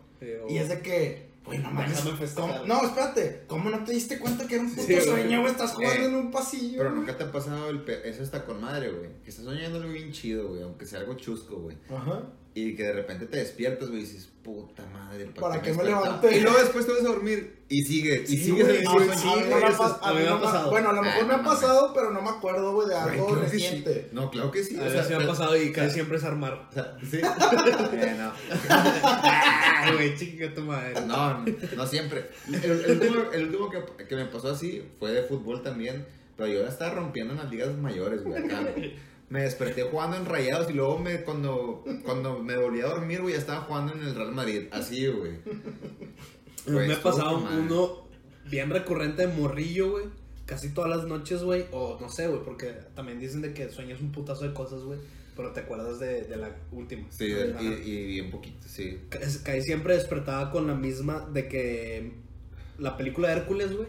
Y es de que, güey, no mames. Déjame festejar. ¿cómo- No, espérate. ¿Cómo no te diste cuenta que era un puto Sí, sueño, güey? Estás jugando Eh, en un pasillo. Pero nunca te ha pasado el pe- eso está con madre, güey. Que estás soñando algo bien chido, güey, aunque sea algo chusco, güey. Ajá. Y que de repente te despiertas, güey, y dices, puta madre, ¿Para qué me despertaba?" levanté? Y luego después te vas a dormir y sigue, y Sí, sigues güey, el sí, güey, no me eso a me mí no me ha- pasado. Bueno, a lo mejor Ah, me ha pasado, pero no me acuerdo, güey, de Güey, algo claro que sí. reciente. No, claro que sí. A o sea, si me ha pasado y casi siempre es armar. o sea, sí. Eh, no. Ay, güey, chinga tu madre. No, no siempre. El, el último, el último que, que me pasó así fue de fútbol también. Pero yo la estaba rompiendo en las ligas mayores, güey. Acá. Me desperté jugando en rayados y luego me, cuando, cuando me volví a dormir, güey, ya estaba jugando en el Real Madrid. Así, güey. Me ha pasado uno bien recurrente de morrillo, güey. Casi todas las noches, güey. O no sé, güey, porque también dicen de que sueñas un putazo de cosas, güey. Pero te acuerdas de, de la última. Sí, y, y bien poquito, sí. Ca- Casi siempre despertaba con la misma de que la película de Hércules, güey.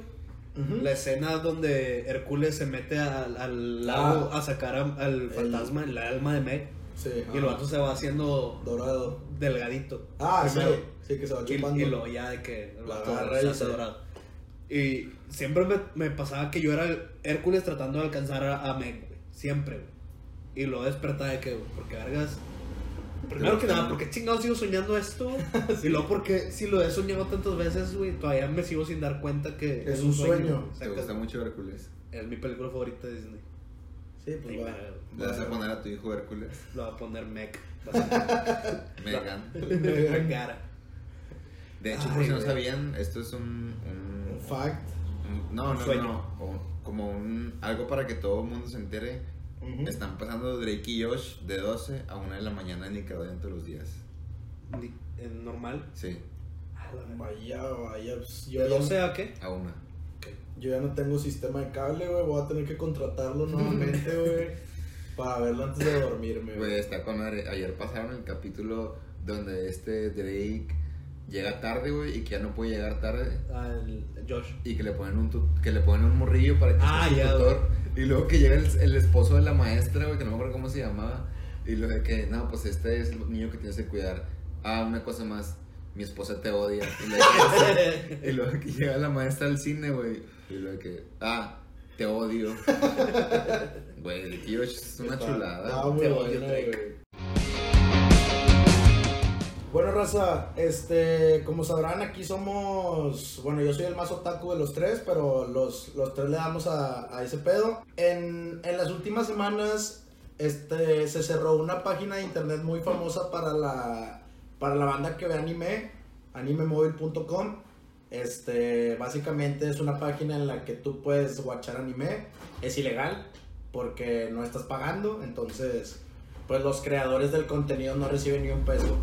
La escena donde Hércules se mete al, al lago Ah. a sacar a- al fantasma, el alma de Meg. Sí. Y el vato se va haciendo Dorado. delgadito. Ah, Primero. sí. Sí, que se va Y, chupando. y luego ya de que el La agarra y hace dorado. Y siempre me, me pasaba que yo era Hércules tratando de alcanzar a, a Meg, güey. Siempre, güey. Y luego despertaba de que, güey, porque vergas. Primero que nada, porque chingados sigo soñando esto? Y luego porque si lo he soñado tantas veces, güey, todavía me sigo sin dar cuenta que Es un sueño. güey. ¿Te gusta mucho Hércules? Es mi película favorita de Disney. Sí, pues va. ¿Le vas a poner a tu hijo Hércules? Lo va a poner Meg. básicamente. Megan. Megara. De hecho, Ay, por si no sabían, esto es un... un- Un fact. un- no, Un no, sueño. no. o- como un... Algo para que todo el mundo se entere. Están pasando Drake y Josh de 12 a 1 de la mañana en Nickelodeon todos los días. En normal. Sí, A la verga. Vaya, vaya. pues, yo, ¿De ya, 12 a qué? a 1. yo ya no tengo sistema de cable, güey. Voy a tener que contratarlo nuevamente, güey. para verlo antes de dormirme, Güey, güey. está con. Ayer pasaron el capítulo donde este Drake llega tarde, güey, y que ya no puede llegar tarde. Al Josh. Y que le ponen un, tu- que le ponen un morrillo para que Ah, sea ya, tutor. Y luego que llega el, el esposo de la maestra, güey, que no me acuerdo cómo se llamaba. Y luego de que, no, pues este es el niño que tienes que cuidar. Ah, una cosa más. Mi esposa te odia. Y luego, y luego que llega la maestra al cine, güey. Y luego que, ah, te odio. Güey, tío, es una Está- chulada. Muy Te odio, Drake. Bueno, raza, este, como sabrán, aquí somos, bueno, yo soy el más otaku de los tres, pero los, los tres le damos a, a ese pedo. En, en las últimas semanas, este, se cerró una página de internet muy famosa para la, para la banda que ve anime, animemóvil.com. Este, básicamente es una página en la que tú puedes watchar anime. Es ilegal porque no estás pagando, entonces, pues los creadores del contenido no reciben ni un peso.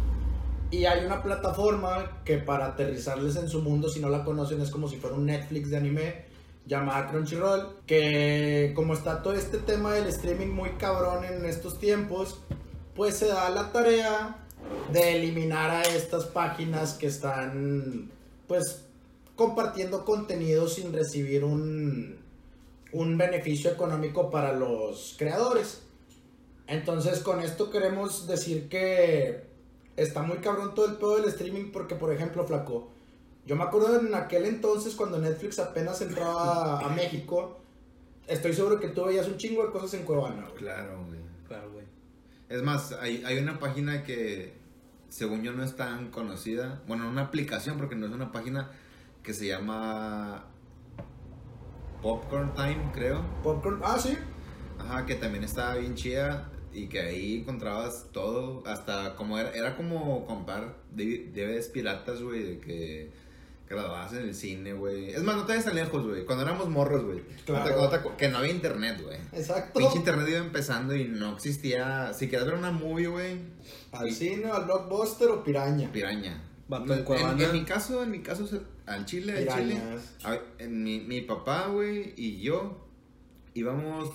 Y hay una plataforma que para aterrizarles en su mundo, si no la conocen, es como si fuera un Netflix de anime llamada Crunchyroll, que como está todo este tema del streaming muy cabrón en estos tiempos, pues se da la tarea de eliminar a estas páginas que están pues compartiendo contenido sin recibir un, un beneficio económico para los creadores. Entonces, con esto queremos decir que está muy cabrón todo el pedo del streaming porque, por ejemplo, Flaco, yo me acuerdo en aquel entonces cuando Netflix apenas entraba a México, estoy seguro que tú veías un chingo de cosas en Cuevana, güey. Claro, güey. Claro, güey. Es más, hay, hay una página que, según yo, no es tan conocida. Bueno, una aplicación, porque no es una página que se llama Popcorn Time, creo. Popcorn, ah, sí. Ajá, que también estaba bien chida y que ahí encontrabas todo, hasta como era, era como comprar DV- DVDs piratas, güey, de que grababas en el cine, güey. Es más, no te vayas tan lejos, güey. Cuando éramos morros, güey. Claro. Que no había internet, güey. Exacto. Pinche internet iba empezando y no existía. Si querías ver una movie, güey, Al cine, al blockbuster o piraña. piraña. En en mi caso, en mi caso, al Chile, al Chile. A en mi, mi papá, güey, y yo íbamos,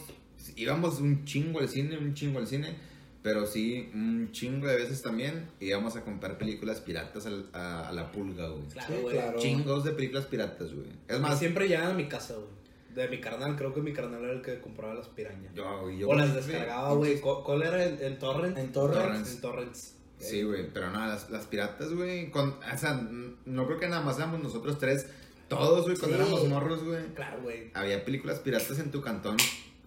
íbamos un chingo al cine, un chingo al cine, pero sí, un chingo de veces también íbamos a comprar películas piratas al- a, a la pulga, güey. Claro, Sí, güey. claro. Chingos de películas piratas, güey. Es más, siempre llegaban a mi casa, güey. De mi carnal, creo que mi carnal era el que compraba las pirañas. yo, yo- o las descargaba, güey. ¿Cu- ¿Cuál era el, el torrent? En Torrent. Torrents. En torrents. Sí, güey, pero nada, las, las piratas, güey, con, o sea, n- no creo que nada más éramos nosotros tres, todos, güey, cuando Sí. éramos morros, güey. Claro, güey. Había películas piratas en tu cantón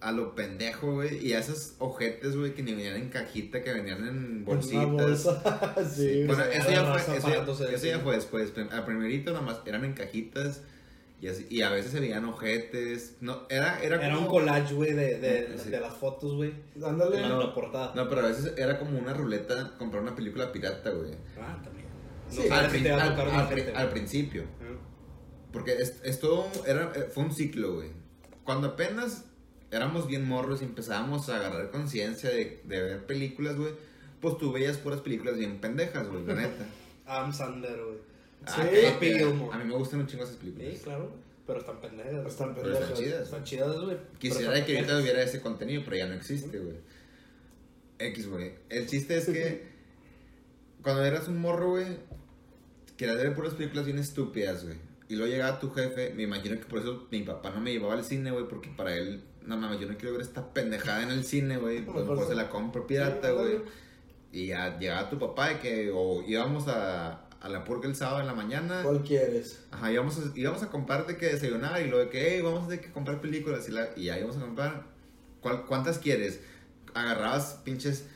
a lo pendejo, güey. Y a esos ojetes, güey, que ni venían en cajita, que venían en En bolsitas. bolsa. sí. Bueno, eso ya, fue, eso, ya- eso cine. fue después. Al primerito nada más eran en cajitas. Y, así, y a veces se veían ojetes. No, era, era, Era un collage, güey, de, de, Sí. de las fotos, güey. Ándale. En No. la portada. No, pero a veces era como una ruleta comprar una película pirata, güey. Ah, también. Sí, al, prin- gente, principio. Porque es, es todo, era, eh, fue un ciclo, güey. Cuando apenas éramos bien morros y empezábamos a agarrar conciencia de, de ver películas, güey, pues tú veías puras películas bien pendejas, güey, la neta. Adam Sandler, güey. Sí. Ah, Gilmore. A mí me gustan un chingo esas películas. Sí, claro. Pero están pendejas. Están Pero están pendejas. chidas. Están chidas, güey. Quisiera que están ahorita pendejas. hubiera ese contenido, pero ya no existe, güey. X, güey. El chiste es que cuando eras un morro, güey, querías ver puras películas bien estúpidas, güey. Y luego llegaba tu jefe, me imagino que por eso mi papá no me llevaba al cine, güey, porque para él, no mames, yo no quiero ver esta pendejada en el cine, güey. Pues Mejor mejor se- la compro pirata, güey. Y ya llegaba tu papá y que, o íbamos a, a la purga el sábado en la mañana. ¿Cuál quieres? Ajá, íbamos a, íbamos a comprar de que desayunar y lo de que, hey, vamos a tener que comprar películas y, la, y ya íbamos a comprar. ¿Cuál- ¿Cuántas quieres? Agarrabas pinches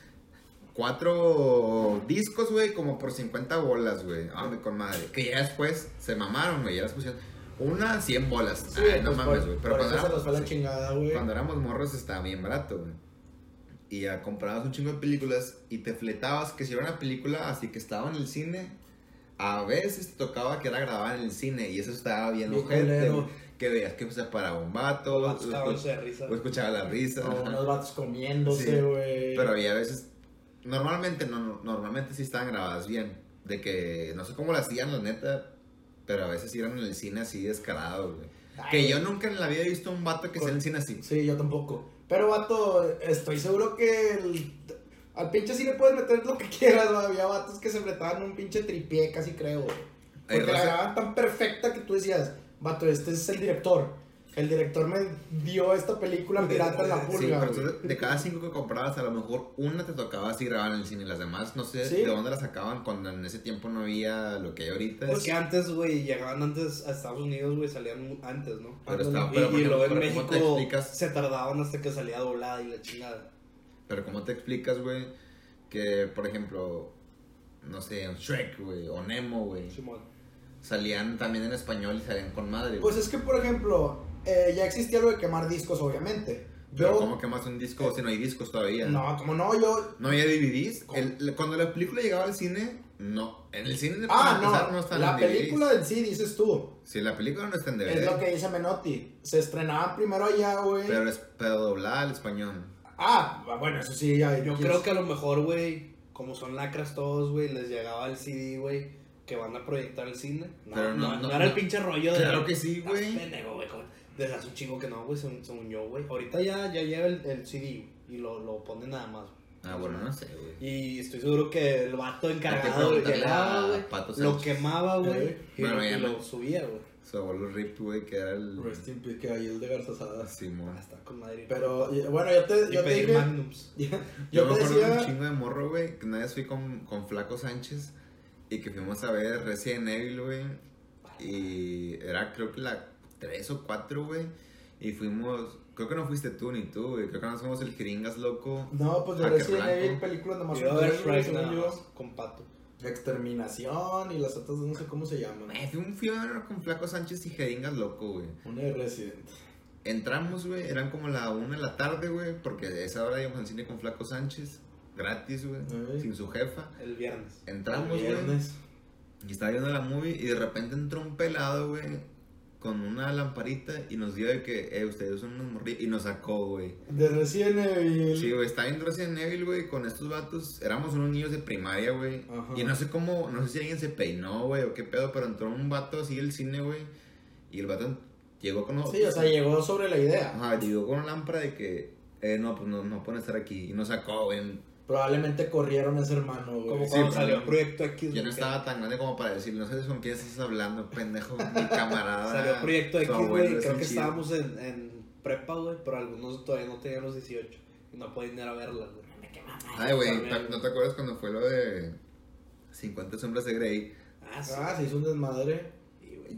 cuatro discos, güey, como por 50 bolas, güey. Ah, con madre. Que ya después se mamaron, güey, ya las pusieron. Una, 100 bolas. Sí, Ay, no pues, mames, güey. Pero cuando nos éramos, sí, chingada, cuando morros estaba bien barato, güey. Y ya comprabas un chingo de películas y te fletabas que si era una película así que estaba en el cine, a veces te tocaba que era grabada en el cine y eso estaba bien ojete, que veías que se paraba un vato, o, o escuchaba la risa. O unos vatos comiéndose, Sí. güey. Pero había veces, normalmente no, no- normalmente sí estaban grabadas bien, de que no sé cómo lo hacían la neta, pero a veces eran en el cine así descarado, güey. Ay, Que yo nunca en la vida he visto un vato que sea en el cine así. Sí, yo tampoco. Pero, vato, estoy seguro que el- al pinche sí le puedes meter lo que quieras, güey. Había vatos que se fletaban un pinche tripié, casi creo, güey. Porque la grababan tan perfecta que tú decías, vato, este es el director. El director me dio esta película pirata en la Sí, pulga, pero güey. entonces, de cada cinco que comprabas, a lo mejor una te tocaba así grabar en el cine y las demás, no sé Sí. de dónde las sacaban cuando en ese tiempo no había lo que hay ahorita. Es que antes, güey, llegaban antes a Estados Unidos, güey, salían antes, ¿no? pero, estaba- Y, pero, y por luego en ejemplo, ¿cómo te México explicas? se tardaban hasta que salía doblada y la chingada. Pero ¿cómo te explicas, güey? Que, por ejemplo, no sé, Shrek, güey, o Nemo, güey, salían también en español y salían con madre. Pues es que, por ejemplo, eh, ya existía lo de quemar discos, obviamente. Pero Yo, ¿cómo quemas un disco si no hay discos todavía? no, como no, yo... ¿No había DVDs? El- cuando la película llegaba al cine, no. En el cine, Ah, empezar, no, están la en DVDs. película en sí, dices tú. Si la película no está en DVD. Es lo que dice Menotti. Se estrenaban primero allá, güey. Pero es pero doblada al español. Ah, bueno, eso sí, ya. Yo creo que a lo mejor, güey, como son lacras todos, güey, les llegaba el CD, güey, que van a proyectar el cine. No, Pero no- no, no- no era el no. pinche rollo de. Claro que sí, Estás güey. Desde hace un chingo que no, güey, según, según yo, güey. Ahorita ya, ya lleva el, el CD y lo, lo ponen nada más. Ah, bueno, no sé, güey. Y estoy seguro que el vato encargado llegaba, a güey, lo quemaba, güey, Eh. y, Bueno, lo, y subía, güey. Su abuelo Rip, güey, que era el. Rest in peace, que ahí el de Garzasadas. Simón. Ah, está con madre. Pero, y- bueno, yo te, y yo te pedir dije, magnums. Yo, yo me te acuerdo de un decía, chingo de morro, güey, que una vez fui con, con Flaco Sánchez y que fuimos a ver Resident Evil, güey. Y era creo que la 3 o 4, güey. Y fuimos, creo que no fuiste tú ni tú, güey. Creo que nos fuimos el Jeringas loco. no, pues de Hacker Resident. Evil películas nomás Yo tres, güey, según yo. con pato. Exterminación y las otras no sé cómo se llaman. Eh, fui, un- ver con Flaco Sánchez y Jeringas loco, güey. Una de Resident. Entramos, güey, eran como la 1 de la tarde, güey. Porque a esa hora íbamos al cine con Flaco Sánchez. Gratis, güey. Sin su jefa. El viernes. Entramos, El güey. viernes. Y estaba viendo la movie y de repente entró un pelado, güey, con una lamparita y nos dio de que, eh, ustedes son unos morrillos. Y nos sacó, güey. De Resident Evil. Sí, güey, estaba viendo Resident Evil, güey, con estos vatos. Éramos unos niños de primaria, güey. Y no sé cómo, no sé si alguien se peinó, güey, o qué pedo, pero entró un vato así del cine, güey. Y el vato llegó con... Sí, o sea, llegó sobre la idea. Ajá, llegó con una lámpara de que, eh, no, pues no, no pueden estar aquí. Y nos sacó, güey. Probablemente corrieron a ese hermano, güey. Como Sí, cuando pero- salió Proyecto X. Yo no estaba tan grande como para decir, no sé con quién estás hablando, pendejo, mi camarada. Salió Proyecto X, güey. Creo que chido. estábamos en, en prepa, güey. Pero algunos todavía no tenían los 18. Y no podían ir a verla, güey. Ay, güey. ¿no te acuerdas cuando fue lo de 50 sombras de Grey? Ah, sí. Ah, se hizo un desmadre.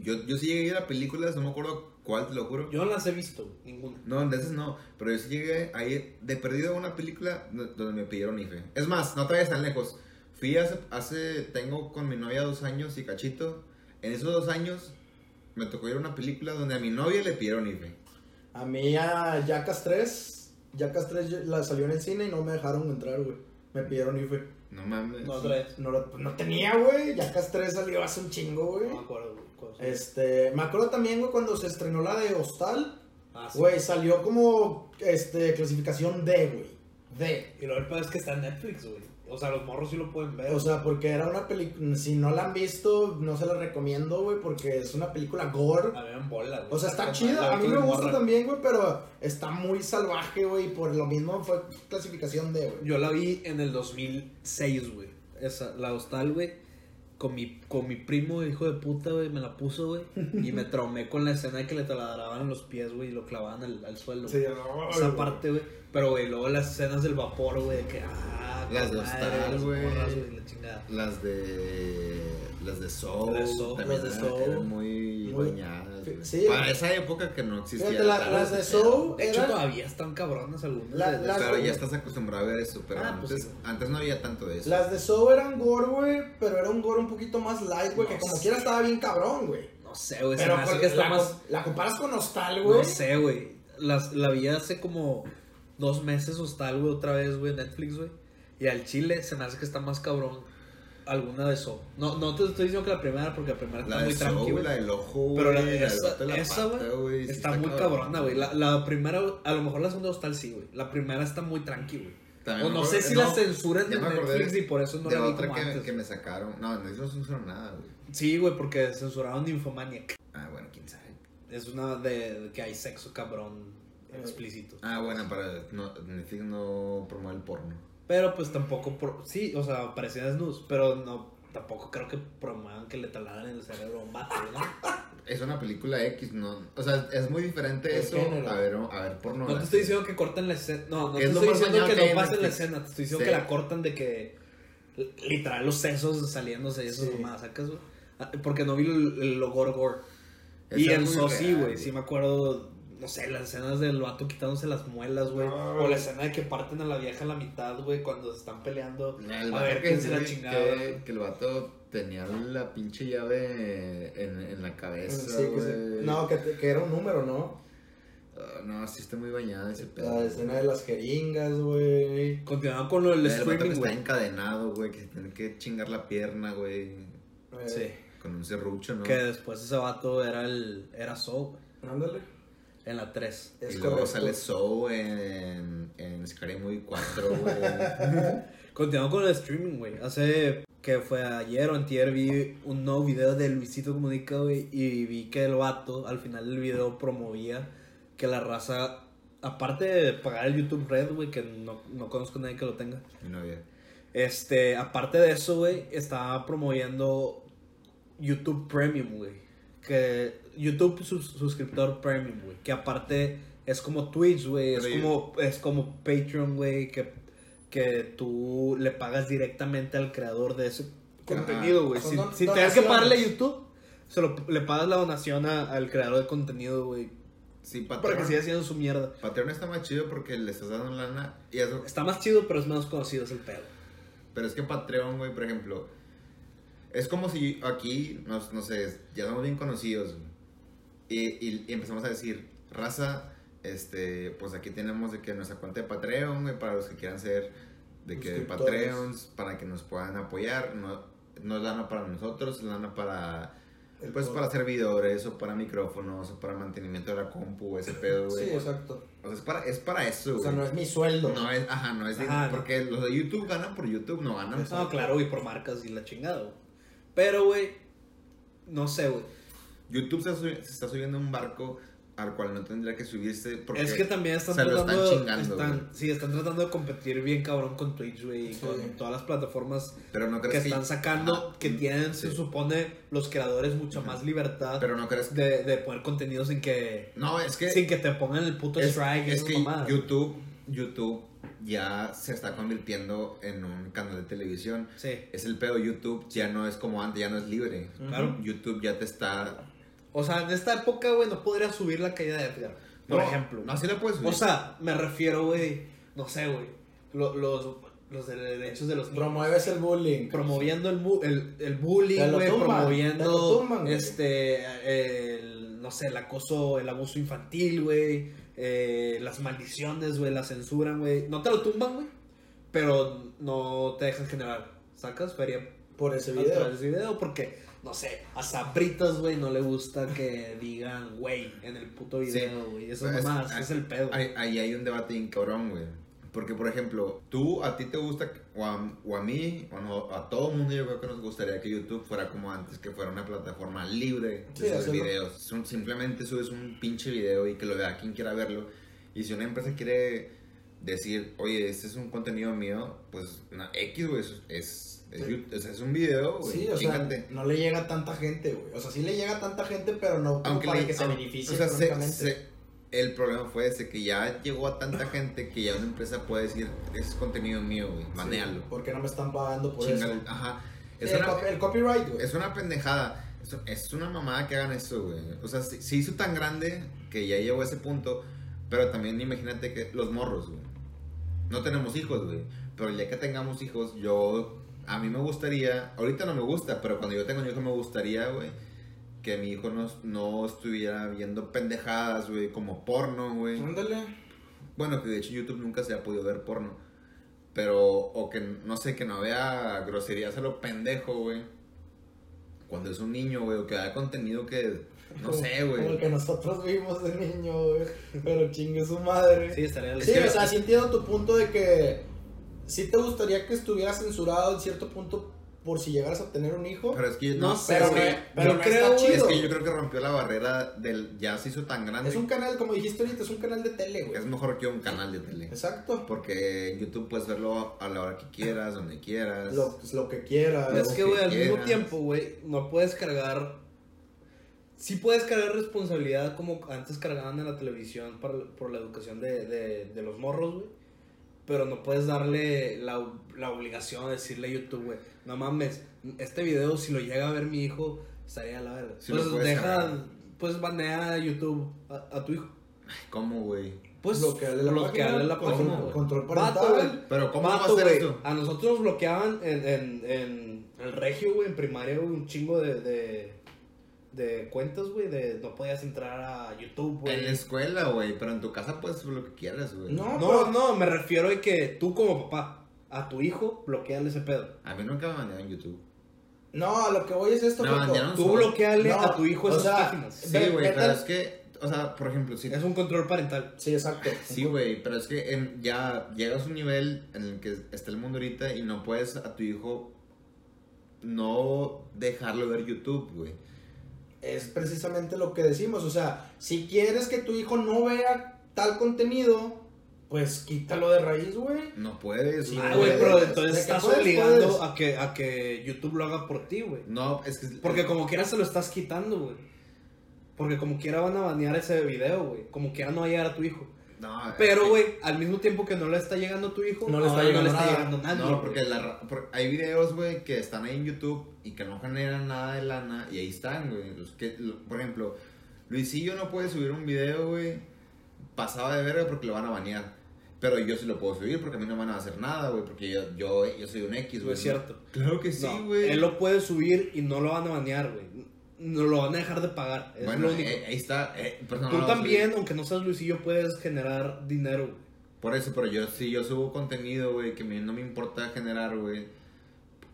Yo, yo sí llegué a ir a películas, no me acuerdo cuál, te lo juro. Yo no las he visto, ninguna. No, de esas no, pero yo sí llegué a ir de perdido a una película do- donde me pidieron IFE. Es más, no te vayas tan lejos. Fui hace, hace, tengo con mi novia dos años y cachito. En esos dos años me tocó ir a una película donde a mi novia le pidieron IFE. A mí a Jackass 3, Jackass 3 yo- la salió en el cine y no me dejaron entrar, güey. Me pidieron IFE. No mames. No traes. No, lo- no tenía, güey. Jackass 3 salió hace un chingo, güey. No me acuerdo, güey. Este, me acuerdo también, güey, cuando se estrenó la de Hostal, Ah, sí. güey, salió como, este, clasificación D, güey. D. Y lo peor es que está en Netflix, güey. O sea, los morros sí lo pueden ver. O sea, porque era una película, si no la han visto, no se la recomiendo, güey, porque es una película gore. a mí me bola, güey. O sea, está chida, a mí me gusta morra. también, güey, pero está muy salvaje, güey, y por lo mismo fue clasificación D, güey. Yo la vi en el 2006, güey. Esa, la hostal, güey. Con mi, con mi primo, hijo de puta, güey, me la puso, güey. Y me traumé con la escena de que le taladraban los pies, güey, y lo clavaban al, al suelo. Sí, güey. no, Esa güey. parte, güey. Pero, güey, luego las escenas del vapor, güey, de que, ah, Las de las güey. la chingada. Las de. Las de Soul. Las de Soul, también las de Soul. muy, Muy- bañadas. Güey. Sí, Para esa época que no existía. Fíjate, la- tal las de Soul De hecho, eran- todavía están cabronas algunas. La- de- las- Claro, ya estás acostumbrado a ver eso, pero Ah, pues antes, sí. antes no había tanto de eso. Las de Soul eran gore, güey, pero era un gore un poquito más light, güey, que como sé. quiera estaba bien cabrón, güey. No sé, güey, se Pero me hace con- que está la, más... la comparas con Hostal, güey. No sé, güey. Las- La vi hace como dos meses hostal, güey, otra vez, güey, Netflix, güey. Y al chile se me hace que está más cabrón alguna de eso. No, no te estoy diciendo que la primera, porque la primera está La muy de tranqui, Soul, güey. la del ojo, Pero la, esa, de la esa, pata, güey, sí está, muy cabrón, cabrona, güey. La, la primera, a lo mejor la segunda hostal sí, güey. La primera está muy tranqui, güey. También O no acuerdo- sé si no, la censuran acordé Netflix y por eso no de la vi otra como que, antes. que me sacaron. No, no no censuraron nada, güey. Sí, güey, porque censuraron Infomaniac. Ah, bueno, quién sabe. Es una de, de que hay sexo cabrón explícito. Ah, bueno, para no, Netflix no promueve el porno. Pero pues tampoco, pro- sí, o sea, parecían desnudos, pero no, tampoco creo que promuevan que le taladran el cerebro a un vato, ¿no? Es una película X, no. O sea, es muy diferente El eso género. a ver, a ver porno. No te estoy diciendo que corten la escena, no, no Es te estoy diciendo que no en pasen la escena, te estoy diciendo Sí. que la cortan de que literal los sesos saliéndose y eso Sí. nomás, ¿sacas? güey? Ah, Porque no vi el, el lo gore gore. Y Esa es en muy So sí, real, güey, güey. sí me acuerdo, no sé, las escenas del vato quitándose las muelas, güey. O la escena de que parten a la vieja a la mitad, güey, cuando se están peleando. El a ver quién se la dice chingaba. Que, que el vato tenía la pinche llave en, en la cabeza, Sí, que sí. güey. No, que, te- que era un número, ¿no? Ah, no, sí está muy bañada ese pedo. La escena de las jeringas, güey. Continuando con lo del El vato que streaming, está encadenado, güey, que se tiene que chingar la pierna, güey. Eh, Sí. Con un serrucho, ¿no? Que después ese vato era el. Era So, güey. Ándale. En la 3. Es y luego correcto. sale Soul en, en Scary Movie 4, güey. Continuando con el streaming, güey. Hace que fue ayer o antier vi un nuevo video de Luisito Comunica, güey. Y vi que el vato al final del video promovía que la raza, aparte de pagar el YouTube Red, güey, que no, no conozco a nadie que lo tenga. Este, aparte de eso, güey, estaba promoviendo YouTube Premium, güey. que YouTube sus- suscriptor premium, güey, que aparte es como Twitch, güey, es como es como Patreon, güey, que que tú le pagas directamente al creador de ese contenido, güey, sin, don- sin tener que pagarle a YouTube. Se lo, le pagas la donación a- al creador de contenido, güey, Sí, para Patreon. que siga haciendo su mierda. Patreon está más chido porque le estás dando lana y eso, Está más chido, pero es menos conocido, es el pedo. Pero es que Patreon, güey, por ejemplo, es como si aquí, no, no sé, ya somos bien conocidos, güey, y, y- empezamos a decir, raza, este, pues aquí tenemos de que nuestra cuenta de Patreon, güey, para los que quieran ser de que Suscriptores. Patreons, para que nos puedan apoyar, no, no es lana para nosotros, es lana para, pues para servidores, o para micrófonos, o para mantenimiento de la compu, ese pedo, güey. Sí, exacto. O sea, es para, es para eso, O sea, güey. no es mi sueldo. No es, ajá, no es Ajá, porque los de YouTube ganan por YouTube, no ganan No, claro, y por marcas y la chingada, güey. Pero, güey, no sé, güey. YouTube se, está subiendo un barco al cual no tendría que subirse porque Es que también están se lo están tratando chingando, están- sí, están tratando de competir bien cabrón con Twitch, güey, Sí. con todas las plataformas pero no que están sacando, Ajá, que tienen, sí. se supone, los creadores mucha Ajá. más libertad pero no crees de, de poner contenido sin que no es que sin que te pongan el puto es, strike. es que. YouTube YouTube ya se está convirtiendo en un canal de televisión Sí, es el pedo YouTube ya no es como antes ya no es libre claro. YouTube ya te está O sea, en esta época, güey, no podría subir la caída de Edgar, por No, ejemplo. no así la puedes subir O sea, me refiero, güey, no sé, güey, lo- los, los de derechos de los niños. Promueves el bullying. promoviendo el, bu- el, el bullying, Te lo güey, promoviendo lo tumban, este el, no sé, el acoso, el abuso infantil, güey, eh, las maldiciones, güey, la censura, güey. No te lo tumban, güey, pero no te dejan generar, ¿sacas? Feria Por ese video. través de video porque no sé, a Sabritas, güey, no le gusta que digan, güey, en el puto video, güey. Eso Es- es más, ah, es el pedo. Ahí, ahí hay un debate bien cabrón, güey. Porque, por ejemplo, tú, a ti te gusta, o a, o a mí, o no, a todo mundo yo creo que nos gustaría que YouTube fuera como antes, que fuera una plataforma libre de Sí, subir videos. Son- simplemente subes un pinche video y que lo vea quien quiera verlo. Y si una empresa quiere decir, oye, este es un contenido mío, pues X, güey, es, es, es, Sí. Un video, güey. Sí, o sea, chíngate. no le llega a tanta gente, güey. O sea, sí le llega a tanta gente, pero no aunque para le- que se beneficie o sea, se- el problema fue ese que ya llegó a tanta gente que ya una empresa puede decir es contenido mío, güey, Sí, manéalo. ¿Por qué no me están pagando por Chíngale, eso? ajá. Sí, Es el, una, copy- el copyright, güey. es una pendejada. Es, es una mamada que hagan eso, güey. O sea, se, se hizo tan grande que ya llegó a ese punto. Pero también imagínate que los morros, güey. No tenemos hijos, güey. Pero ya que tengamos hijos, yo. A mí me gustaría. Ahorita no me gusta, pero cuando yo tengo un hijo me gustaría, güey. Que mi hijo no, no estuviera viendo pendejadas, güey, como porno, güey. Ándale. Bueno, que de hecho en YouTube nunca se ha podido ver porno. Pero, o que no sé, que no vea groserías a lo pendejo, güey. Cuando es un niño, güey, o que haga contenido que. No Como- sé, Como el güey. que nosotros vimos de niño, güey. Pero chingue su madre. Sí, estaría Sí, o sea, sí entiendo tu punto de que sí te gustaría que estuviera censurado en cierto punto por si llegaras a tener un hijo. Pero es que No no, sé, pero es no, que, pero yo no creo, está chido. es que yo creo que rompió la barrera del. Ya se hizo tan grande. Es un canal, como dijiste ahorita, es un canal de tele, güey. Es mejor que un canal de tele. Exacto. Porque en YouTube puedes verlo a la hora que quieras, donde quieras. Lo, pues, lo que quieras. Es que, güey, al mismo tiempo, güey, no puedes cargar. Sí puedes cargar responsabilidad como antes cargaban en la televisión para, por la educación de, de, de los morros, güey. Pero no puedes darle la, la obligación de decirle a YouTube, güey, no mames, este video si lo llega a ver mi hijo, estaría a la verga. Sí lo pues puedes deja, cargar. pues banea a YouTube a, a tu hijo. ¿Cómo, güey? Pues Bloquearle la bloquearle página, la página, control parental. Pero, ¿cómo Vato, va a esto? A nosotros nos bloqueaban en, en, en el regio, güey, en primaria, un chingo de, de, de cuentas, güey, de no podías entrar a YouTube, güey. En la escuela, güey. Pero en tu casa puedes hacer lo que quieras, güey. No, No, pero- no, me refiero a que tú como papá, a tu hijo, bloqueale ese pedo. A mí nunca me mandaron en YouTube. No, a lo que voy es esto, banearon. Tú Solo. bloqueale No, a tu hijo o esas sea, páginas. Sí, güey, pero es que, o sea, por ejemplo, si... Es un control parental. Sí, exacto. Sí, güey, pero es que en- ya llegas a un nivel en el que está el mundo ahorita y no puedes a tu hijo no dejarlo ver YouTube, güey. Es precisamente lo que decimos. O sea, si quieres que tu hijo no vea tal contenido, pues quítalo de raíz, güey. No puedes. Sí, Ah, güey, pero entonces estás puedes, obligando puedes. a que, a que YouTube lo haga por ti, güey. No, es que... Porque como quieras se lo estás quitando, güey. Porque como quiera van a banear ese video, güey. Como quiera no va a llegar a tu hijo. No, Pero, güey, al mismo tiempo que no le está llegando a tu hijo, No le está llegando nada. llegando nadie. No, güey. porque, la hay videos, güey, que están ahí en YouTube y que no generan nada de lana y ahí están, güey. Los que, lo- por ejemplo, Luisillo no puede subir un video, güey, pasado de verga porque lo van a banear. Pero yo sí lo puedo subir porque a mí no me van a hacer nada, güey, porque yo, yo, yo soy un X, No güey. es cierto. Claro que sí, No, güey. él lo puede subir y no lo van a banear, güey. No lo van a dejar de pagar. Es bueno, lo único. eh, ahí está. eh, Tú también, aunque no seas Luisillo, puedes generar dinero, güey. Por eso, pero yo sí, yo subo contenido, güey, que a mí no me importa generar, güey.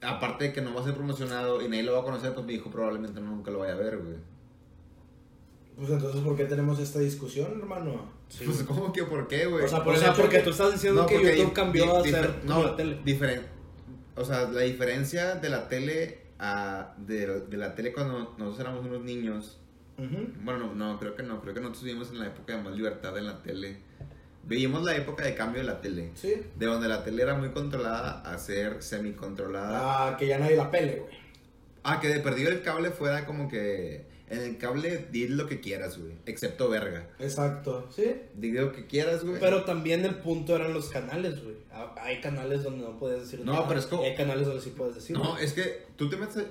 Aparte de que no va a ser promocionado y nadie lo va a conocer, pues mi hijo probablemente nunca lo vaya a ver, güey. Pues entonces, ¿por qué tenemos esta discusión, hermano? Pues, ¿cómo que por qué, güey? O sea, por o sea, porque que- tú estás diciendo No, que YouTube cambió a ser no, la tele. diferen- o sea, la diferencia de la tele a de, de la tele cuando nosotros éramos unos niños. Bueno, no, no, creo que no. Creo que nosotros vivimos en la época de más libertad en la tele. Vivimos la época de cambio de la tele. Sí. De donde la tele era muy controlada a ser semi-controlada. Ah, que ya nadie la pele, güey. Ah, que de perdido el cable fuera como que. En el cable di lo que quieras, güey. Excepto verga. Exacto, ¿sí? Di lo que quieras, güey. Pero también el punto eran los canales, güey. Ah, Hay canales donde no puedes decir No, nada. pero es como- y Hay canales donde sí puedes decir. No, es que tú te metes.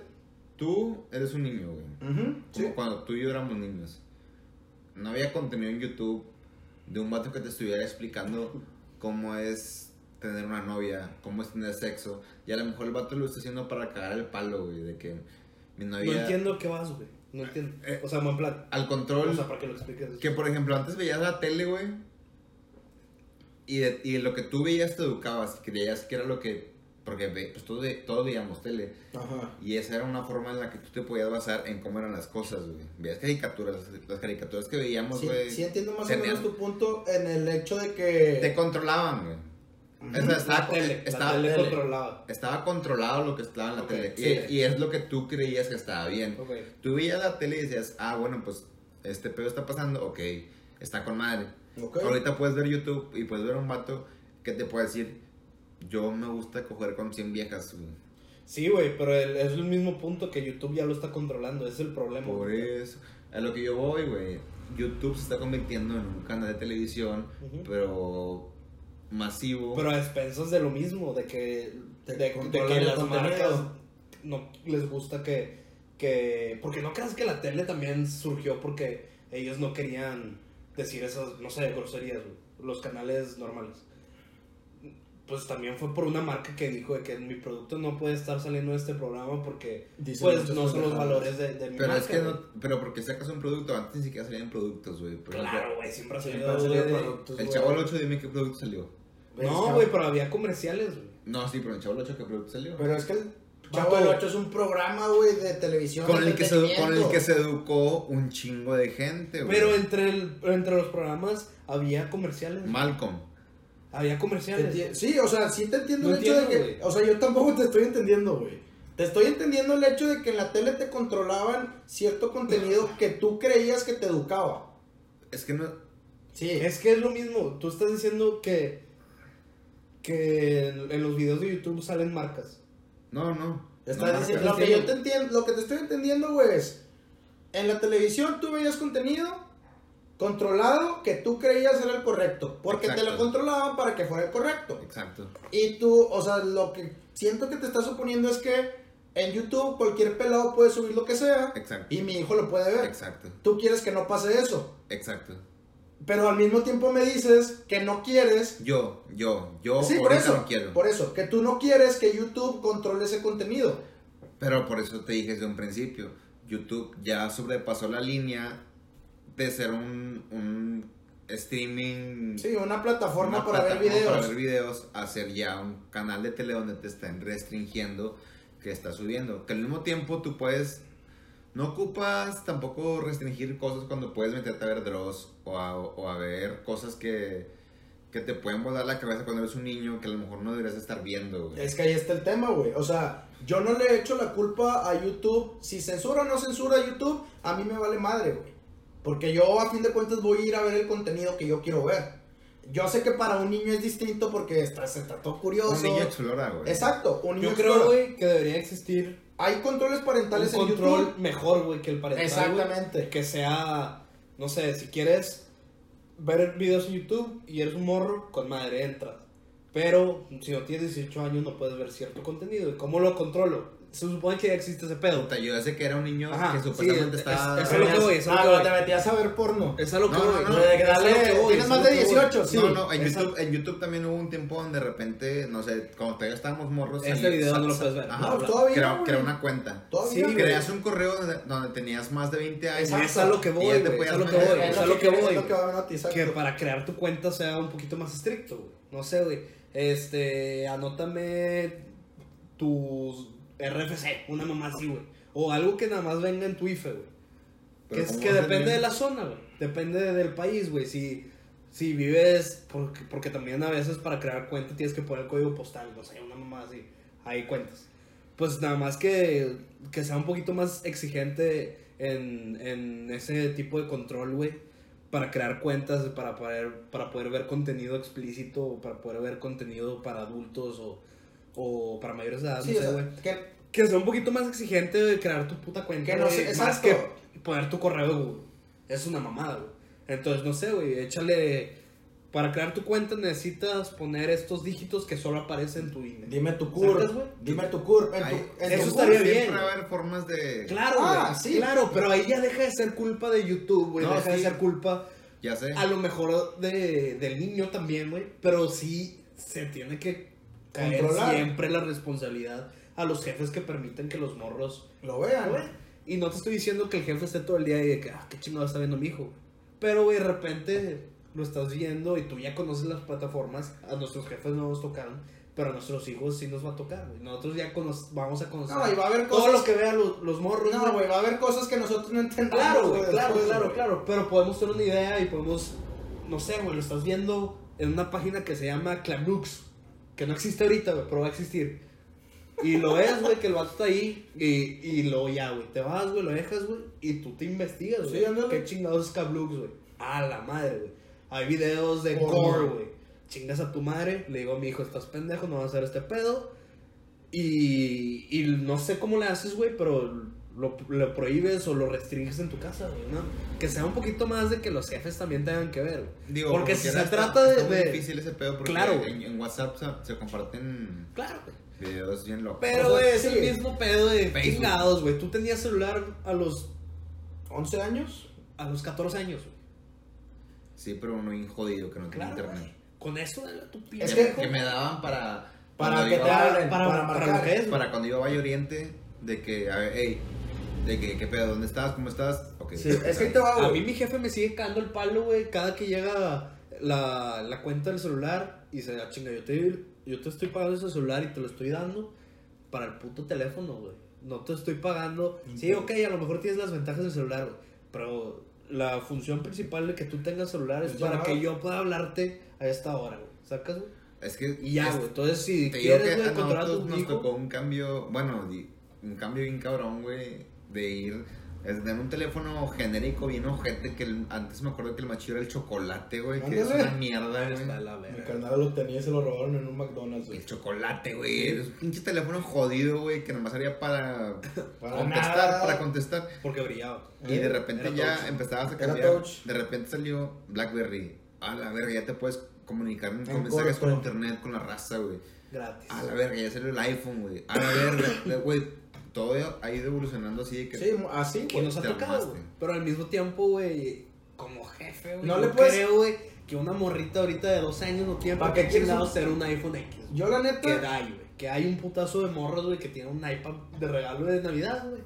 Tú eres un niño, güey. Ujú, Como Sí. cuando tú y yo éramos niños. No había contenido en YouTube de un vato que te estuviera explicando cómo es tener una novia, cómo es tener sexo. Y a lo mejor el vato lo está haciendo para cagar el palo, güey. De que mi No novia. entiendo qué vas, güey. No entiendo. Eh, o sea, buen plan. Al control. O sea, para que lo expliques. Que por ejemplo, antes veías la tele, güey. Y, de- y lo que tú veías te educabas. Creías que era lo que. Porque pues, todos, todos veíamos tele. Ajá. Y esa era una forma en la que tú te podías basar en cómo eran las cosas, güey. Veías caricaturas. Las caricaturas que veíamos, Sí, güey. sí entiendo más o menos tu punto en el hecho de que... Te controlaban, güey. Sea, estaba, La tele. estaba- la tele tele. controlada. estaba controlado lo que estaba en la Ok, tele. sí. Y, y es lo que tú creías que estaba bien. Ok. Tú veías la tele y decías, ah, bueno, pues este pedo está pasando, ok, está con madre. Ok. Ahorita puedes ver YouTube y puedes ver a un vato que te puede decir, yo me gusta coger con 100 viejas. Sí, güey, pero el- es el mismo punto que YouTube ya lo está controlando. Es el problema. Por eso, a lo que yo voy, güey, YouTube se está convirtiendo en un canal de televisión, Ujú. pero masivo. Pero a expensas de lo mismo, de que, de, que las marcas no les gusta que, que... Porque no creas que la tele también surgió porque ellos no querían decir esas, no sé, groserías, los canales normales. Pues también fue por una marca que dijo de que mi producto no puede estar saliendo de este programa porque Dicen pues no son los valores de, de mi pero marca. es que no, pero porque sacas un producto, antes ni siquiera salían productos, güey. Claro, güey, siempre ha Siempre salido... de- productos, El. Chavo del 8, dime qué producto salió. No, güey, pero había comerciales, güey. No, sí, pero el Chavo del 8, ¿qué producto salió? Pero es que el. Chavo del 8 es un programa, güey, de televisión. con, el que se, con el que se educó un chingo de gente, güey. Pero entre, el, entre los programas había comerciales. Malcolm. Había comerciales. Sí, o sea, sí te entiendo No el hecho de que. O sea, yo tampoco te estoy entendiendo, güey. Te estoy entendiendo el hecho de que en la tele te controlaban cierto contenido que tú creías que te educaba. Es que no. Sí. Es que es lo mismo. Tú estás diciendo que. Que en, en los videos de YouTube salen marcas. No, no. Estás no, diciendo- lo que yo te entiendo, lo que te estoy entendiendo, güey, es. En la televisión tú veías contenido controlado que tú creías era el correcto. Porque te Exacto. lo controlaban para que fuera el correcto. Exacto. Y tú, o sea, lo que siento que te estás suponiendo es que en YouTube cualquier pelado puede subir lo que sea Exacto. y mi hijo lo puede ver. Exacto. Tú quieres que no pase eso. Exacto. Pero al mismo tiempo me dices que no quieres. Yo, yo, yo sí, por eso. no quiero. Por eso, que tú no quieres que YouTube controle ese contenido. Pero por eso te dije desde un principio, YouTube ya sobrepasó la línea de ser un, un streaming... Sí, una plataforma una para ver videos. Para ver videos, a ser ya un canal de tele donde te están restringiendo que está subiendo. Que al mismo tiempo tú puedes... No ocupas tampoco restringir cosas cuando puedes meterte a ver Dross o a, o a ver cosas que, que te pueden volar la cabeza cuando eres un niño que a lo mejor no deberías estar viendo. güey. Es que ahí está el tema, güey. O sea, yo no le he hecho la culpa a YouTube. Si censura o no censura YouTube, a mí me vale madre, güey. Porque yo a fin de cuentas voy a ir a ver el contenido que yo quiero ver. Yo sé que para un niño es distinto porque está, se está todo curioso. Un niño explora, güey. Exacto, un niño Yo creo, güey, que debería existir Hay controles parentales un en control YouTube. mejor, güey, que el parental. Exactamente. Que sea, no sé, si quieres ver videos en YouTube y eres un morro, con madre entras. Pero si no tienes 18 años no puedes ver cierto contenido. ¿Y cómo lo controlo? Se supone que ya existe ese pedo. Puta, Yo sé que era un niño Ajá, que sí, supuestamente es- estaba. es- es a lo que voy, es a lo Ah, que pero voy. te metías a ver porno. Es a lo que No, voy. no, no, de que es a lo dale, que voy, tienes más de que voy. 18, sí. No, no, en YouTube, en YouTube también hubo un tiempo donde de repente, no sé, cuando todavía estábamos morros. Este video no lo sal- puedes ver. Ajá, No, todavía, crea, crea una cuenta. Todavía, Sí. Creas un correo donde, tenías más de 20 años. Exacto. Es a lo que voy, te. Es a lo que voy. Es a lo que voy. que para crear tu cuenta sea un poquito más estricto, güey. No sé, güey. Este, anótame tus RFC, una mamá así, güey. O algo que nada más venga en tu IFE, güey. Que, es, ¿cómo que depende de la zona, güey. Depende del país, güey. Si, si vives, porque, porque también a veces para crear cuenta tienes que poner el código postal, no sé, una mamá así. Hay cuentas. Pues nada más que, que sea un poquito más exigente en, en ese tipo de control, güey. Para crear cuentas, para poder, para poder ver contenido explícito, para poder ver contenido para adultos o, o para mayores de edad, Sí, no o sé, sea, güey. que Que sea un poquito más exigente de crear tu puta cuenta. Que no sé- más que poner tu correo de Google. Es una mamada, güey. Entonces, no sé, güey, échale... Para crear tu cuenta necesitas poner estos dígitos que solo aparecen en tu INE. dime tu CUR. ¿Sacas, güey? Dime tu CUR. En tu, Ay, en eso tu estaría CUR. bien. Siempre va a haber formas de. Claro, Ah, sí. Claro, pero ahí ya deja de ser culpa de YouTube, güey. No, deja de ser culpa Ya sé. a lo mejor de, del niño también, güey. Pero sí se tiene que caer Controlar. siempre la responsabilidad a los jefes que permiten que los morros Lo vean. Güey, Y no te estoy diciendo que el jefe esté todo el día y de que, ah, qué chingado está viendo mi hijo. Pero, güey, de repente lo estás viendo y tú ya conoces las plataformas. A nuestros jefes no nos tocaron, pero a nuestros hijos sí nos va a tocar, güey. Nosotros ya vamos a conocer No, y va a haber todo lo que vean los, los morros. No, güey, va a haber cosas que nosotros no entendamos. Claro, güey, claro, claro, güey. claro. Pero podemos tener una idea y podemos, no sé, güey, lo estás viendo en una página que se llama Clamux, que no existe ahorita, güey, pero va a existir. Y lo ves, güey, que el vato está ahí y, y luego ya, güey, te vas, güey, lo dejas, güey, y tú te investigas, güey. Sí. ¿Qué chingados es Clamux, güey? A la madre, güey. Hay videos de Porno. gore, güey. Chingas a tu madre, le digo a mi hijo, estás pendejo, no vas a hacer este pedo. Y, y no sé cómo le haces, güey, pero lo, lo prohíbes o lo restringes en tu casa, güey, ¿no? Que sea un poquito más de que los jefes también tengan que ver. Digo, porque si se está- trata de- muy difícil ese pedo porque Claro. en, en WhatsApp se, se comparten Claro, güey. videos bien locos. Pero, güey, es sí. el mismo pedo de Facebook. chingados, güey. Tú tenías celular a los, 11 años. a los 14 años, güey. Sí, pero uno bien jodido que no tiene Claro, internet. güey. Con eso de tu pinche. Es que, me daban para. Para que iba- te para, hablen, para, para para es, güey. Para cuando iba a Valle Oriente, de que, a ver, hey, de que, ¿qué pedo? ¿Dónde estás? ¿Cómo estás? Ok. Sí, es que ahí te va, A mí mi jefe me sigue cagando el palo, güey, cada que llega la, la cuenta del celular y se da chinga, yo te, yo te estoy pagando ese celular y te lo estoy dando para el puto teléfono, güey. No te estoy pagando. Sí, ok, a lo mejor tienes las ventajas del celular, güey. Pero la función principal de que tú tengas celular es para que yo pueda hablarte a esta hora, güey. ¿Sacas, güey? Es que. Y ya, güey. Entonces, si Te quieres, que güey, a controlar a nosotros tu nos tocó un cambio, bueno, un cambio bien cabrón, güey, de ir, es de un teléfono genérico bien ojete, que el- antes me acuerdo que el más chido era el chocolate, güey, que es una mierda, güey. Mi carnal lo tenía y se lo robaron en un McDonald's, güey. El chocolate, güey, es un pinche teléfono jodido, güey, que nomás haría para Para contestar, nada. para contestar. Porque brillaba. Y de repente Era ya touch. empezabas a cambiar. De repente salió Blackberry. A la verga, ya te puedes comunicar con En mensajes con internet, con la raza, güey. Gratis. A la verga, ya salió el iPhone, güey. A la verga, güey. Todo ha ido evolucionando así de que. Sí, así, que güey. nos ha tocado, güey. Pero al mismo tiempo, güey, como jefe, güey. No le puedes- creo, güey, que una morrita ahorita de dos años no tiene ¿Para qué chingados un- ser un iPhone X. Yo, la Que neta. hay, güey. Que hay un putazo de morros, güey, que tiene un iPad de regalo de Navidad, güey.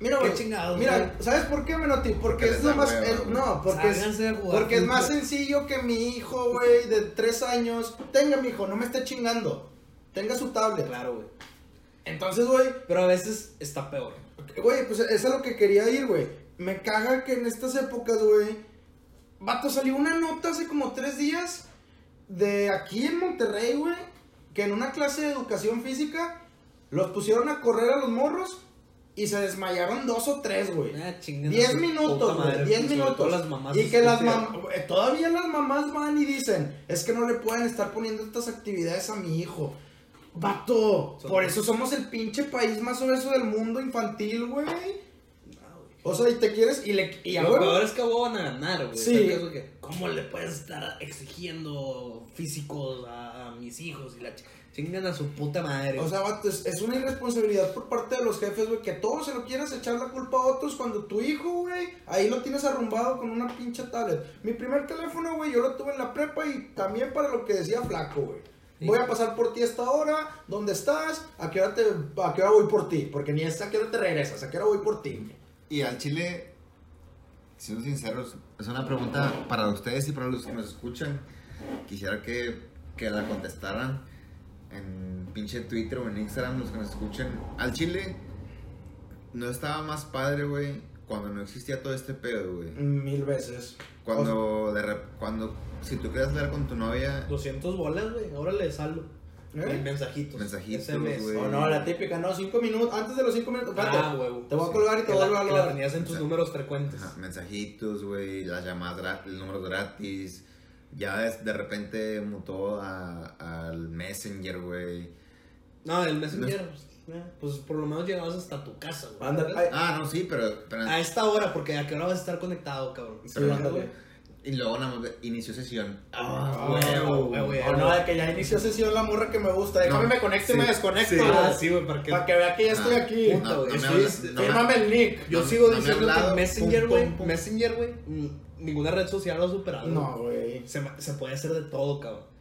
Mira, Qué güey. Mira. ¿sabes por qué, Menotti? Porque Porque es les da lo más. hueva, es- no, porque es. Porque es más sencillo que mi hijo, güey, de tres años. Tenga, mi hijo, no me esté chingando. Tenga su tablet. Claro, güey. Entonces, güey, Pero a veces está peor. Güey, pues es a lo que quería ir, güey. Me caga que en estas épocas, güey. Vato, salió una nota hace como tres días de aquí en Monterrey, güey. Que en una clase de educación física los pusieron a correr a los morros y se desmayaron dos o tres, güey. Ah, chinguen a 10 su minutos, güey. madre, 10 sobre minutos. las mamás y que las mamás. Todavía las mamás van y dicen: Es que no le pueden estar poniendo estas actividades a mi hijo. Vato, Son- por eso somos el pinche país más obeso del mundo infantil, güey. O sea, y te quieres. Y, le, y a Lo huevo- peor es que a huevo van a ganar, güey. Sí. O sea, que eso que, ¿Cómo le puedes estar exigiendo físicos a, a mis hijos? Y la ch- chingan a su puta madre. O sea, vato, es, es una irresponsabilidad por parte de los jefes, güey, que todos se lo quieras echar la culpa a otros cuando tu hijo, güey, ahí lo tienes arrumbado con una pinche tablet. Mi primer teléfono, güey, yo lo tuve en la prepa y también para lo que decía flaco, güey. Sí. Voy a pasar por ti esta hora, ¿dónde estás? ¿A qué hora te, a qué hora voy por ti? Porque ni es a qué hora te regresas, a qué hora voy por ti. Y al chile, siendo sinceros, es una pregunta para ustedes y para los que nos escuchan. Quisiera que, que la contestaran en pinche Twitter o en Instagram, los que nos escuchen. Al chile, no estaba más padre, güey, cuando no existía todo este pedo, güey. Mil veces. Cuando, de cuando, si tú querías hablar con tu novia, 200 bolas, güey. Ahora le saldo. ¿Eh? Mensajitos. Mensajitos, güey. O no, la típica, no, cinco minutos, antes de los cinco minutos, espérate, Ah, te voy a colgar y te voy a que la tenías en tus O sea, números frecuentes. Ajá, mensajitos, güey, las llamadas, los números gratis. Ya de, de repente mutó a- al Messenger, güey. No, el Messenger, pues por lo menos llegabas hasta tu casa, güey. Anda, ay, Ah, no, sí, pero. pero- A esta hora, porque a qué hora vas a estar conectado, cabrón. Sí, pero- ándale. y luego nada más inició sesión. Ah, huevo, huevo, O huevo. no, de que ya inició sesión la morra que me gusta. Déjame No, me conecto y sí, me desconecto. sí. güey. Ah, sí, güey, para que... Para que vea que ya estoy Ah, aquí. puta, No, güey, no Fírmame el nick. Yo No- sigo diciendo que Messenger, güey. Messenger, güey, ninguna red social lo ha superado. No, güey. Se puede hacer de todo, cabrón.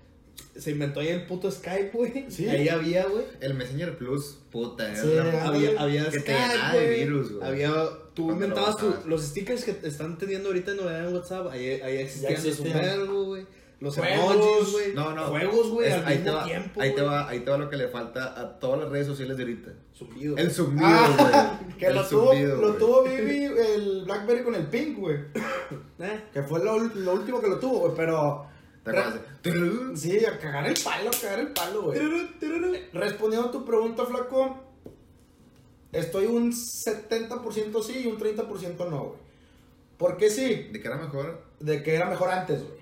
Se inventó ahí el puto Skype, güey. Sí. Ahí había, güey. El Messenger Plus, puta. Sí. Había, había Que te Skype, llenaba de virus, güey. Había, tú Cuando lo inventabas tu- los stickers que están teniendo ahorita en novedad en WhatsApp. Ahí, ahí existían, los verbo, güey. Los Juegos. emojis, güey. No, no. Juegos, güey, al ahí mismo te va, tiempo. Ahí te, va, ahí te va lo que le falta a todas las redes sociales de ahorita. Zumbido. El Ah, güey. que El lo tuvo, lo tuvo Vivi, el Blackberry con el pink, güey. Eh, Que fue lo, lo último que lo tuvo, güey. Pero. ¿Te acuerdas? de- Sí, a cagar el palo, a cagar el palo, güey. Respondiendo a tu pregunta, flaco. Estoy un 70% sí y un 30% no, güey. ¿Por qué sí? ¿De qué era mejor? De que era mejor antes, güey.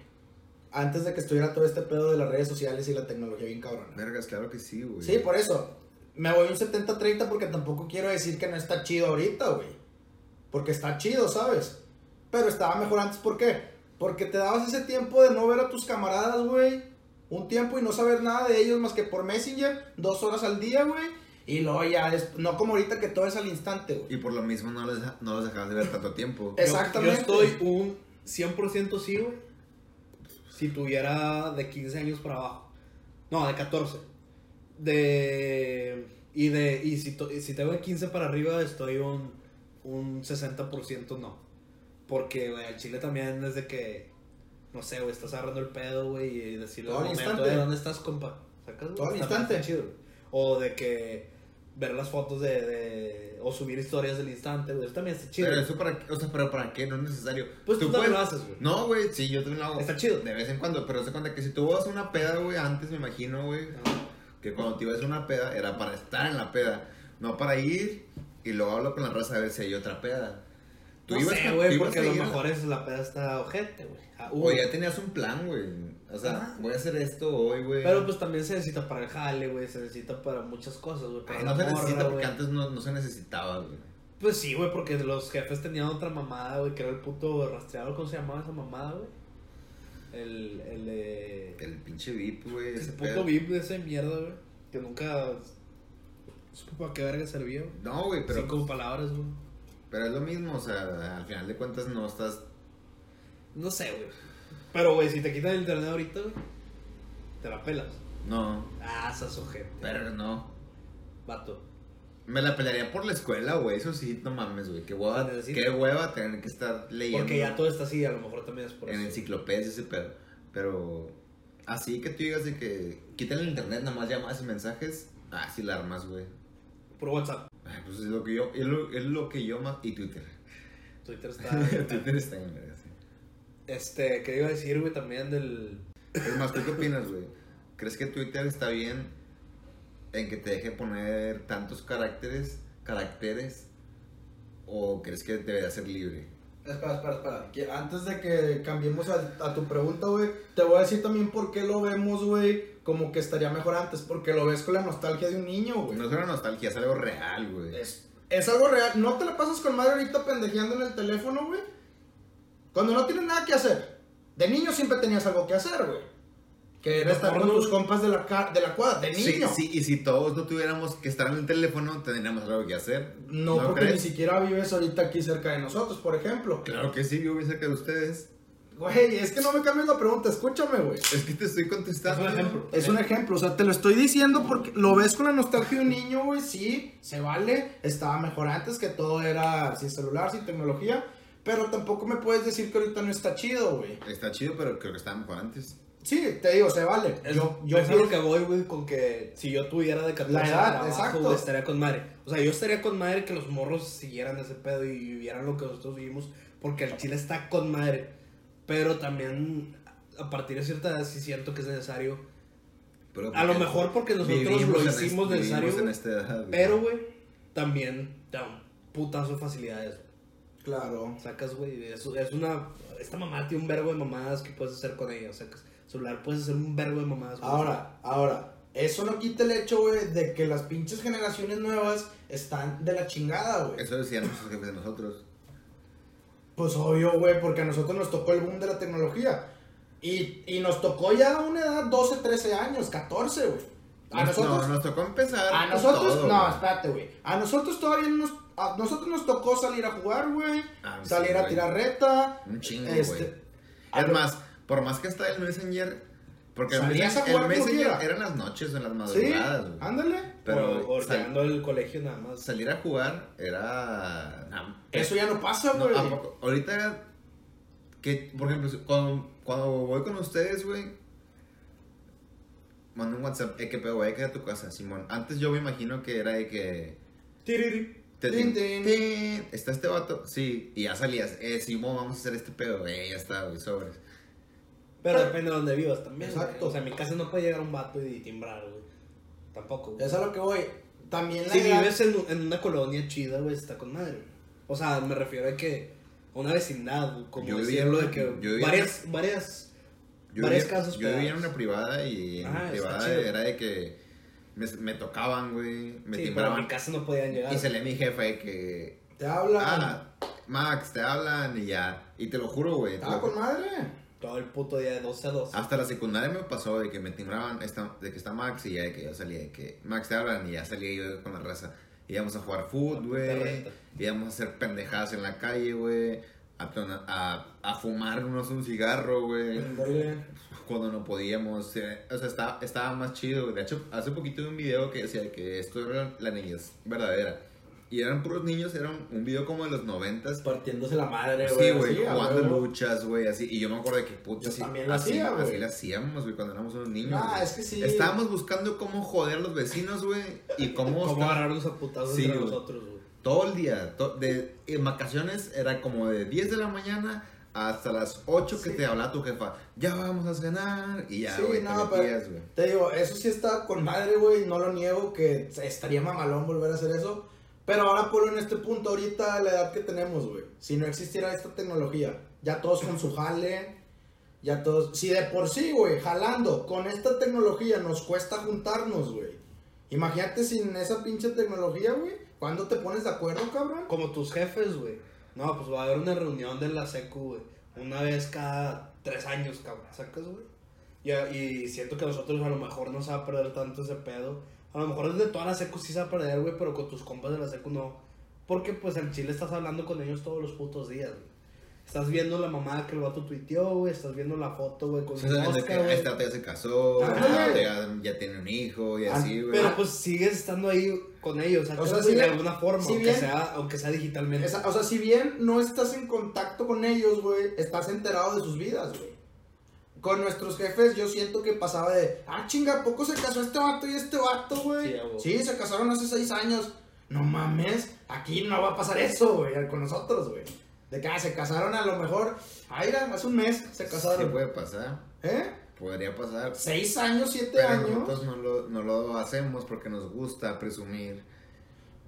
Antes de que estuviera todo este pedo de las redes sociales y la tecnología bien cabrona. Vergas, claro que sí, güey. Sí, por eso. Me voy un 70-30 porque tampoco quiero decir que no está chido ahorita, güey. Porque está chido, ¿sabes? Pero estaba mejor antes, ¿por qué? Porque te dabas ese tiempo de no ver a tus camaradas, güey. Un tiempo y no saber nada de ellos más que por Messenger, dos horas al día, güey. Y luego ya, no como ahorita que todo es al instante, güey. Y por lo mismo no, les, no los dejabas de ver tanto tiempo. Exactamente. Yo, yo estoy un 100% sí, güey. Si tuviera de 15 años para abajo. No, de 14. De. Y de. Y si, to- y si tengo de 15 para arriba, estoy un, un 60% no. Porque, güey, al chile también es de que. No sé, güey, estás agarrando el pedo, güey, y decirle Todo al momento de dónde estás, compa. ¿Sacas? güey? Todo Está- instante. chido. O de que ver las fotos de, de- o subir historias del instante, güey. Eso también está chido. Pero eso para qué, o sea, pero para qué, no es necesario. Pues tú también lo haces, güey. No, güey, sí, yo también lo hago. Está chido. De vez en cuando, pero se cuenta que si tú vas a una peda, güey, antes me imagino, güey, que cuando te ibas a una peda era para estar en la peda, no para ir y luego hablo con la raza a ver si hay otra peda. Tú No ibas sé, güey, porque a lo mejor es la peda está ojete, güey. Ah. O ya tenías un plan, güey. O sea, Ajá. voy a hacer esto hoy, güey. Pero pues también se necesita para el jale, güey. Se necesita para muchas cosas, güey. Para Ay, la no se morra, necesita porque antes no, no se necesitaba, güey. Pues sí, güey, porque los jefes tenían otra mamada, güey, que era el puto rastreador. ¿Cómo se llamaba esa mamada, güey? El, el, eh, El pinche VIP, güey. ese puto. VIP de esa mierda, güey. Que nunca supo para qué verga servía, güey. No, güey, pero, Cinco palabras, güey. Pero es lo mismo, o sea, al final de cuentas no estás No sé, güey. Pero, güey, si te quitan el internet ahorita, güey, te la pelas. No, Ah, esas ojete. pero no. Vato. Me la pelearía por la escuela, güey. Eso sí, no mames, güey. Qué hueva, qué hueva tener que estar leyendo Porque ya todo está así, a lo mejor también es por en eso. enciclopedias y ese pedo. Pero así que tú digas de que quiten el internet, nada más llamadas y mensajes. Ah, sí la armas, güey. Por WhatsApp. Pues es lo que yo, es lo, es lo que yo más. Y Twitter. Twitter está. Twitter está en verga, sí. este, ¿qué iba a decir, güey? También del. Es más, ¿tú qué opinas, güey? ¿Crees que Twitter está bien en que te deje poner tantos caracteres, caracteres o crees que debería ser libre? Espera, espera, espera. Antes de que cambiemos a, a tu pregunta, güey, te voy a decir también por qué lo vemos, güey, como que estaría mejor antes. Porque lo ves con la nostalgia de un niño, güey. No es una nostalgia, es algo real, güey. Es, es algo real. No te la pasas con madre ahorita pendejeando en el teléfono, güey. Cuando no tienes nada que hacer. De niño siempre tenías algo que hacer, güey. Que era De estar con tus compas de la, ca- de la cuadra. De niño. sí, y si todos no tuviéramos que estar en el teléfono, tendríamos algo que hacer. No, porque crees? ni siquiera vives ahorita aquí cerca de nosotros, por ejemplo. Claro que sí, yo voy cerca de ustedes. Güey, es que no me cambies la pregunta, escúchame, güey. Es que te estoy contestando. Es un ejemplo. Es un ejemplo, o sea, te lo estoy diciendo porque lo ves con la nostalgia de un niño, güey, sí, se vale, estaba mejor antes que todo era sin celular, sin tecnología, pero tampoco me puedes decir que ahorita no está chido, güey. Está chido, pero creo que estaba mejor antes. Sí, te digo, se vale. Es, yo, yo es a pienso- lo que voy, güey, con que si yo tuviera de 14 La edad, trabajo, exacto. estaría con madre. O sea, yo estaría con madre que los morros siguieran ese pedo y vivieran lo que nosotros vivimos, porque el chile está con madre. Pero también, a partir de cierta edad, sí siento que es necesario. Pero A lo mejor porque nosotros lo hicimos este- necesario, en esta edad. Pero, güey, también da un putazo de facilidades. Claro. Sacas, güey, es, es una... Esta mamá tiene un verbo de mamadas que puedes hacer con ella. O sea, que celular puedes hacer un verbo de mamadas. Ahora, ahora, eso no quita el hecho, güey, de que las pinches generaciones nuevas están de la chingada, güey. Eso decían nuestros jefes de nosotros. Pues obvio, güey, porque a nosotros nos tocó el boom de la tecnología. Y, y nos tocó ya a una edad 12, 13 años, 14, güey. A Nos- nosotros, no, nos tocó empezar. a con nosotros, todo, no, espérate, güey. A nosotros todavía no nos, a nosotros nos tocó salir a jugar, güey. Ah, sí, salir a tirar reta. Un chingo, Este, güey. a Es lo- más, por más que está el Messenger, porque el Messenger, a jugar el Messenger eran las noches o en las Sí, madrugadas, güey. ándale. Pero o, o sal- llegando al colegio nada más. salir a jugar era... nah, Eso ya no pasa, no, güey. ¿a poco? ahorita, que, por ejemplo, cuando, cuando voy con ustedes, güey, mando un WhatsApp, eh, que pedo, voy a quedar a tu casa, Simón. Antes yo me imagino que era de que... Tiriri. Tin, tin. tin, ¿Está este vato? Sí, y ya salías. Eh, Simón, vamos a hacer este pedo. Eh, ya está, güey, sobres. Pero depende de dónde vivas también. Exacto. güey. O sea, en mi casa no puede llegar un vato y timbrar, güey. Tampoco. güey. Es a lo que voy. También la Si edad- vives en, en una colonia chida, güey, está con madre. güey. O sea, me refiero a que una vecindad, como Yo vivía decirlo en- de que yo vivía varias, varias, Yo varias vivía, casas yo vivía en una privada y en Ah, privada era de que me, me tocaban, güey, me Sí, pero timbraban. mi casa no podían llegar. Y se le mi jefe de que, Te habla. ah, Max, te hablan y ya. Y te lo juro, güey. lo- con madre. Todo el puto día de 12 a 2. Hasta la secundaria me pasó de que me timbraban esta- de que está Max y ya de que yo salía de que Max te hablan y ya salía yo con la raza. Íbamos a jugar fútbol, güey. Íbamos a hacer pendejadas en la calle, güey. A, a, a fumarnos un cigarro, güey. Cuando no podíamos. eh, O sea, estaba, estaba más chido. güey. De hecho, hace poquito vi un video que decía que esto era la niñez verdadera. Y eran puros niños, era un, un video como de los noventas. Partiéndose la madre, güey. Sí, güey, jugando luchas, güey, así. Y yo me acuerdo de que puta, así, también lo así, hacía, así hacíamos, güey, cuando éramos unos niños. Ah, es que sí. Estábamos buscando cómo joder a los vecinos, güey, y cómo, ¿Cómo agarrarnos a putazos Sí, entre nosotros, güey? todo el día. to- de, en vacaciones era como de 10 de la mañana hasta las 8 que te hablaba tu jefa. Ya vamos a cenar. Y ya, Sí, no, te pero- metías, güey. Te digo, eso sí está con madre, güey. No lo niego que estaría mamalón volver a hacer eso. Pero ahora ponlo en este punto, ahorita la edad que tenemos, güey. Si no existiera esta tecnología, ya todos con su jale, ya todos. Si de por sí, güey, jalando con esta tecnología nos cuesta juntarnos, güey. Imagínate sin esa pinche tecnología, güey. ¿Cuándo te pones de acuerdo, cabrón? Como tus jefes, güey. No, pues va a haber una reunión de la secu, güey. Una vez cada tres años, cabrón. ¿Sacas, güey? Y, y siento que nosotros a lo mejor no se va a perder tanto ese pedo. A lo mejor desde toda la secu sí se va a perder, güey, pero con tus compas de la secu no. Porque pues en Chile estás hablando con ellos todos los putos días, güey. Estás viendo la mamá que el vato tuiteó, güey. Estás viendo la foto, güey, con O su sea, mosca, güey. esta ya se casó, Ah, esta güey. ya, ya tiene un hijo y Ah, así, güey. Pero pues sigues estando ahí con ellos, ¿sacas, O sea, si de bien- alguna forma, si aunque, bien- sea, aunque sea digitalmente. Esa- o sea, si bien no estás en contacto con ellos, güey, estás enterado de sus vidas, güey. Con nuestros jefes yo siento que pasaba de, ah, chinga, ¿a poco se casó este vato y este vato, güey? Sí. Sí, se casaron hace seis años. No mames, aquí no va a pasar eso, güey, con nosotros, güey. De que ah, se casaron a lo mejor, ay, era, hace un mes se ¿Qué casaron. puede pasar? ¿Eh? Podría pasar. Seis años, siete Pero años. nosotros no lo, no lo hacemos porque nos gusta presumir.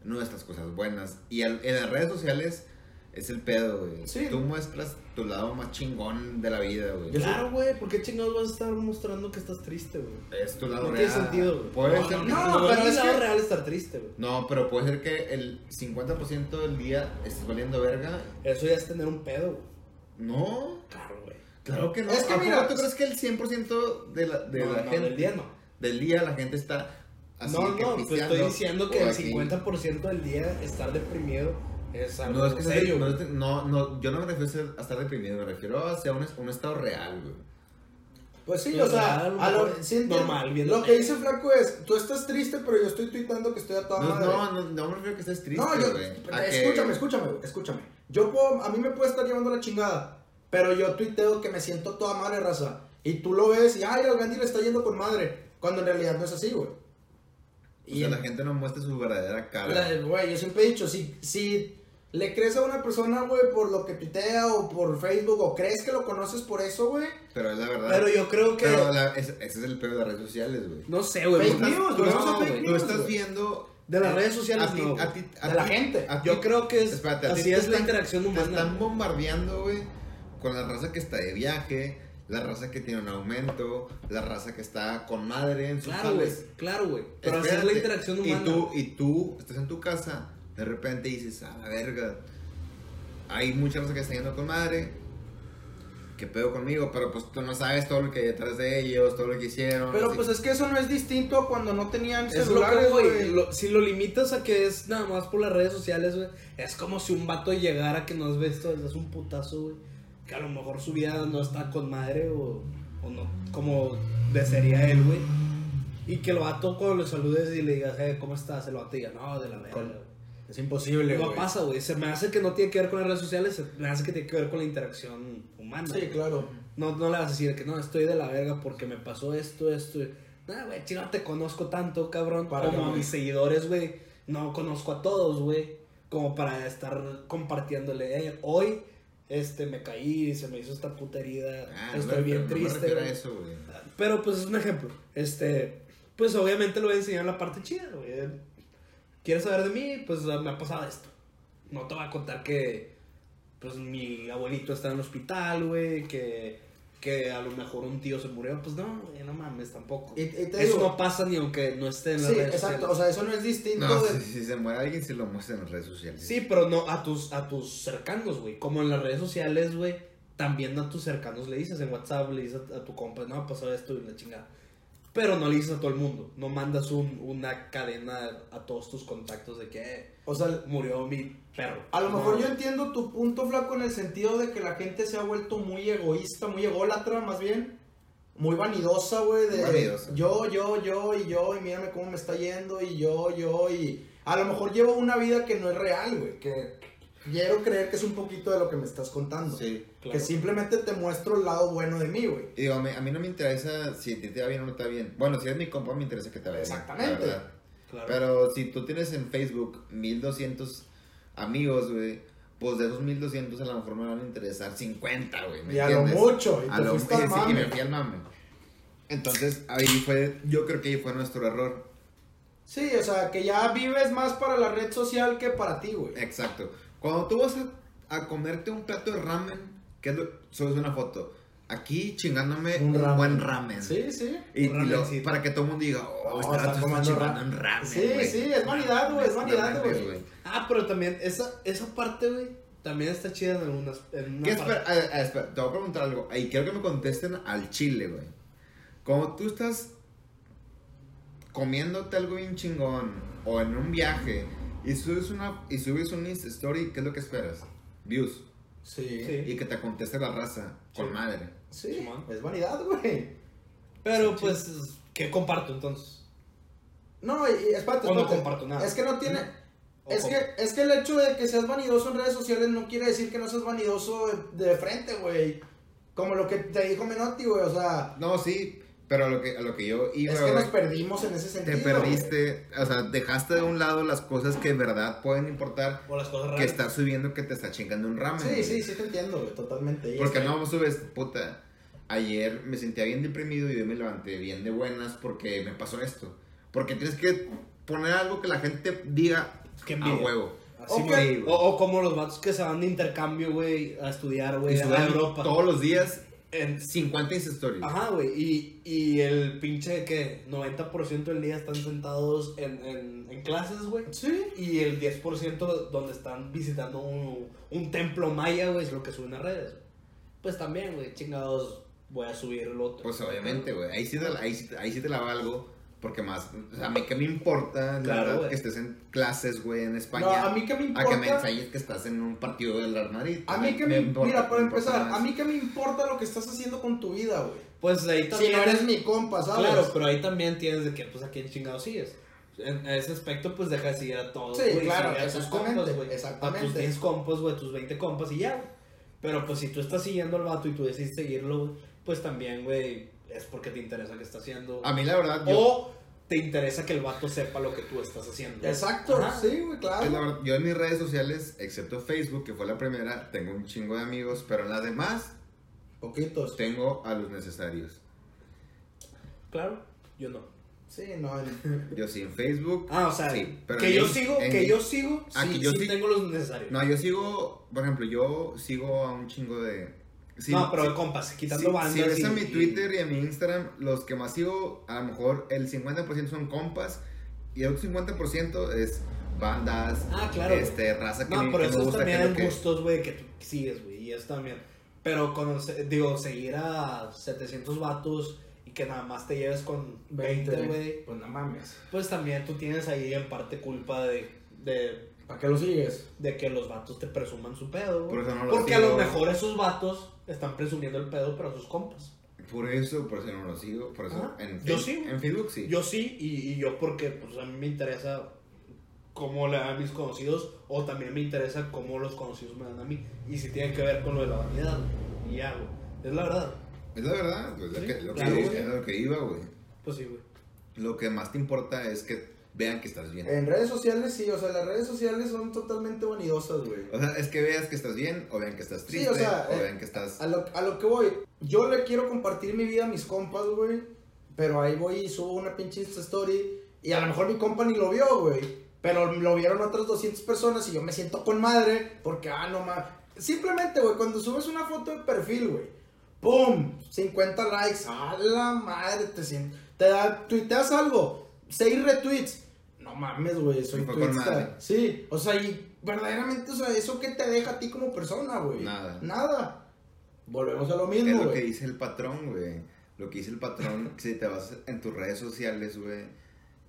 nuestras cosas buenas. Y en las redes sociales es el pedo, güey. Sí. Tú muestras tu lado más chingón de la vida, güey. Claro, güey, ¿por qué chingados vas a estar mostrando que estás triste, güey? Es tu lado No real. tiene sentido, güey. Puede no, ser no, que- no, no, no, pero es lado que- real estar triste, güey. No, pero puede ser que el 50% del día estés valiendo verga. Eso ya es tener un pedo, güey. No. Claro, güey. Claro que no. Es que ¿A poco mira, ¿tú crees que el 100% de la, de no, la no, gente del día no. del día la gente está así no, que no, pues pisteando estoy diciendo que el aquí? 50% del día estar deprimido es algo No, es que serio. no, es- no, no, yo no me refiero a ser- a estar deprimido, me refiero a ser un, un estado real, güey. Pues sí, Pues o sea, a lo, normal, sí normal, viendo Lo que dice Flaco es, tú estás triste, pero yo estoy tuitando que estoy a toda No, madre. no, no, no me refiero a que estés triste, No, yo, güey. A que- escúchame, escúchame, güey, escúchame. Yo puedo, a mí me puede estar llevando la chingada, pero yo tuiteo que me siento toda madre, raza. Y tú lo ves y, ay, al Gandhi le está yendo con madre. Cuando en realidad no es así, güey. O sea, la gente no muestra su verdadera cara. La- Güey, yo siempre he dicho, si, si le crees a una persona, güey, por lo que tuitea o por Facebook, o crees que lo conoces por eso, güey. Pero es la verdad. Pero yo creo que. Pero la- ese, ese es el pedo de las redes sociales, güey. No sé, güey. Fake news, güey, no, estás viendo... De las a- redes sociales, a ti- no, a güey. ti- a De la ti- gente. a ti- Yo creo que es. Espérate, así te es la interacción Te humana. están bombardeando, güey, con la raza que está de viaje, la raza que tiene un aumento, la raza que está con madre en sus Claro, güey. Claro, güey. Pero así es la interacción humana. Y tú, y tú estás en tu casa, de repente dices, a la verga, hay mucha raza que está yendo con madre. ¿Qué pedo conmigo? Pero pues tú no sabes todo lo que hay detrás de ellos, todo lo que hicieron. Pero así. pues es que eso no es distinto a cuando no tenían Es lo que, celulares, lo- Si lo limitas a que es nada más por las redes sociales, güey. Es como si un vato llegara que no has visto, es un putazo, güey. Que a lo mejor su vida no está con madre o, o no, como desearía él, güey. Y que el vato cuando le saludes y le digas, eh, ¿cómo estás? El vato diga, no, de la verga. Güey". Es imposible, No pasa, güey. Se me hace que no tiene que ver con las redes sociales, se me hace que tiene que ver con la interacción humana. Sí, claro. No, no le vas a decir que no, estoy de la verga porque me pasó esto, esto. Nah, güey, chino, no te conozco tanto, cabrón. Para como a mis seguidores, güey. No conozco a todos, güey. Como para estar compartiéndole. "Eh, hoy, este, me caí, se me hizo esta puta herida. Ah, estoy bien no me triste. a güey". eso, güey. Pero pues es un ejemplo. Este, pues obviamente le voy a enseñar la parte chida, güey. ¿Quieres saber de mí? Pues me ha pasado esto. No te voy a contar que, pues mi abuelito está en el hospital, güey, que, que a lo mejor un tío se murió. Pues no, güey, no mames, tampoco. Y, y te Eso digo, no pasa ni aunque no esté en las sí, redes exacto. O sociales. sea, eso no es distinto No, de... si, si se muere alguien, se lo muestra en las redes sociales. Sí, pero no a tus, a tus cercanos, güey. Como en las redes sociales, güey. También a tus cercanos le dices en WhatsApp, le dices a, a tu compa, no, pasó esto y la chingada. Pero no le dices a todo el mundo. No mandas un- una cadena a todos tus contactos de que eh, O sea, murió mi perro. a lo No, mejor yo entiendo tu punto, Flaco, en el sentido de que la gente se ha vuelto muy egoísta, muy ególatra, más bien. Muy vanidosa, güey, de Vanidosa. yo, yo, yo y yo, y mírame cómo me está yendo, y yo, yo, y a lo mejor llevo una vida que no es real, güey, que quiero creer que es un poquito de lo que me estás contando. Sí. Claro. Que simplemente te muestro el lado bueno de mí, güey. Y digo, a mí, a mí no me interesa si a ti te va bien o no te va bien. Bueno, si eres mi compa, me interesa que te vaya bien. Exactamente. Claro. Pero si tú tienes en Facebook 1200 amigos, güey, pues de esos 1200 a lo mejor me van a interesar 50, güey. ¿me Y a lo mucho, y A te lo fuiste al sí, sí, y mame. me fui al mame. Entonces, ahí fue, yo creo que ahí fue nuestro error. Sí, o sea, que ya vives más para la red social que para ti, güey. Exacto. Cuando tú vas a, a comerte un plato de ramen, ¿qué es lo? Subes una foto. Aquí chingándome un, ramen. buen ramen. Sí, sí. Y, Un y lo- para que todo el mundo diga, oh, Oh, este está chingando ra- un ramen. Sí, güey". sí, es vanidad, güey, es vanidad, güey. Ah, pero también esa, esa parte, güey, también está chida en algunas. En una ¿Qué espera? Ah, ah, espera, te voy a preguntar algo. Y quiero que me contesten al chile, güey. Como tú estás comiéndote algo bien chingón o en un viaje y subes una y subes un Insta story, ¿qué es lo que esperas? Views. Sí. Sí. Y que te conteste la raza con madre. Sí, es vanidad, güey. Pero pues, ¿qué comparto entonces? No, espérate, O no espérate. comparto nada. Es que no tiene... Es que, es que el hecho de que seas vanidoso en redes sociales no quiere decir que no seas vanidoso de, de frente, güey. Como lo que te dijo Menotti, güey. O sea, No, sí, pero a lo que, a lo que yo iba, es que nos perdimos en ese sentido. te perdiste, o sea, dejaste de un lado las cosas que de verdad pueden importar O las cosas que raras. estar subiendo que te está chingando un ramen. Sí, güey. sí, sí te entiendo, güey, totalmente. Porque que- no subes, puta. Ayer me sentía bien deprimido y hoy me levanté bien de buenas porque me pasó esto. Porque tienes que poner algo que la gente diga, Qué A huevo. Sí, o, o como los vatos que se van de intercambio, güey, a estudiar, güey, a Europa. todos los días En- 50 Insta stories. Ajá, güey. Y, y el pinche que 90% del día están sentados en, en, en clases, güey. Sí. Y el 10% donde están visitando un, un templo maya, güey, es lo que suben a redes. Pues también, güey, chingados, voy a subir el otro. Pues obviamente, güey. Ahí sí, ahí, sí, ahí sí te la valgo. Porque más, o sea, a mí que me importa, la Claro, verdad, güey. que estés en clases, güey, en España. No, a mí que me A que importa. me enseñes que estás en un partido del Real Madrid. A mí que me, importa, mira, para importa empezar, a mí que me importa lo que estás haciendo con tu vida, güey. Pues ahí Si también. no eres mi compa, ¿sabes? Claro, pero ahí también tienes de que, pues, a quién chingado sigues. En ese aspecto, pues, deja de seguir a todos, Sí, güey, claro, a tus exactamente, compas, güey. exactamente. A tus 10 compas, güey, tus 20 compas y ya, güey. Pero, pues, si tú estás siguiendo al vato y tú decides seguirlo, güey, pues también, güey, es porque te interesa que está haciendo. A mí la verdad, yo, O te interesa que el vato sepa lo que tú estás haciendo. Exacto, Ajá. sí, güey, claro. verdad, yo en mis redes sociales, excepto Facebook, que fue la primera, tengo un chingo de amigos, pero en las demás Poquitos. tengo a los necesarios. Claro, yo no. Sí, no. en- Yo sí en Facebook. Ah, o sea, Sí, pero que en- yo sigo, en- que yo sigo, Ah, sí, que yo sí sí- tengo los necesarios. No, yo sigo, por ejemplo, yo sigo a un chingo de... sí, no, pero sí, compas, quitando bandas. si ves y- a mi y- Twitter y a mi Instagram, los que más sigo, a lo mejor el 50% son compas y el otro 50% es bandas, Ah, claro, este, raza que, No, me, pero que me eso gusta. también que- gustos, güey, que tú sigues, güey, y eso también. Pero con, digo, seguir a 700 vatos y que nada más te lleves con 20, güey, Pues no mames. pues también tú tienes ahí en parte culpa de, de, ¿Para qué lo sigues? de que los vatos te presuman su pedo, güey. Por eso no lo Porque a lo mejor esos vatos están presumiendo el pedo, pero a sus compas. Por eso, por eso no lo sigo, por eso en, Yo sí, en Facebook sí. Yo sí, y, y yo porque pues a mí me interesa cómo le dan a mis conocidos, o también me interesa cómo los conocidos me dan a mí. Y si tiene que ver con lo de la vanidad, güey, y ya, güey. Es la verdad. Es la verdad, pues, Sí, lo, que, lo, que, claro, es güey. lo que iba, güey. Pues sí, güey. Lo que más te importa es que vean que estás bien. En redes sociales sí, o sea, las redes sociales son totalmente vanidosas, güey. O sea, es que veas que estás bien, o vean que estás Sí, triste, o sea, o eh, vean que estás... A lo, a lo que voy, yo le quiero compartir mi vida a mis compas, güey. Pero ahí voy y subo una pinche Insta story. Y a lo mejor mi compa ni lo vio, güey. Pero lo vieron otras 200 personas y yo me siento con madre. Porque, ah, no más. Simplemente, güey, cuando subes una foto de perfil, güey. ¡Pum! 50 likes. ¡A la madre! Te. Te da, tuiteas algo. 6 retweets. No mames, güey, soy madre. Sí, o sea, y verdaderamente, o sea, ¿eso qué te deja a ti como persona, güey? Nada. Nada. Volvemos a lo Es mismo, lo que dice el patrón, güey. Lo que dice el patrón, si te vas en tus redes sociales, güey,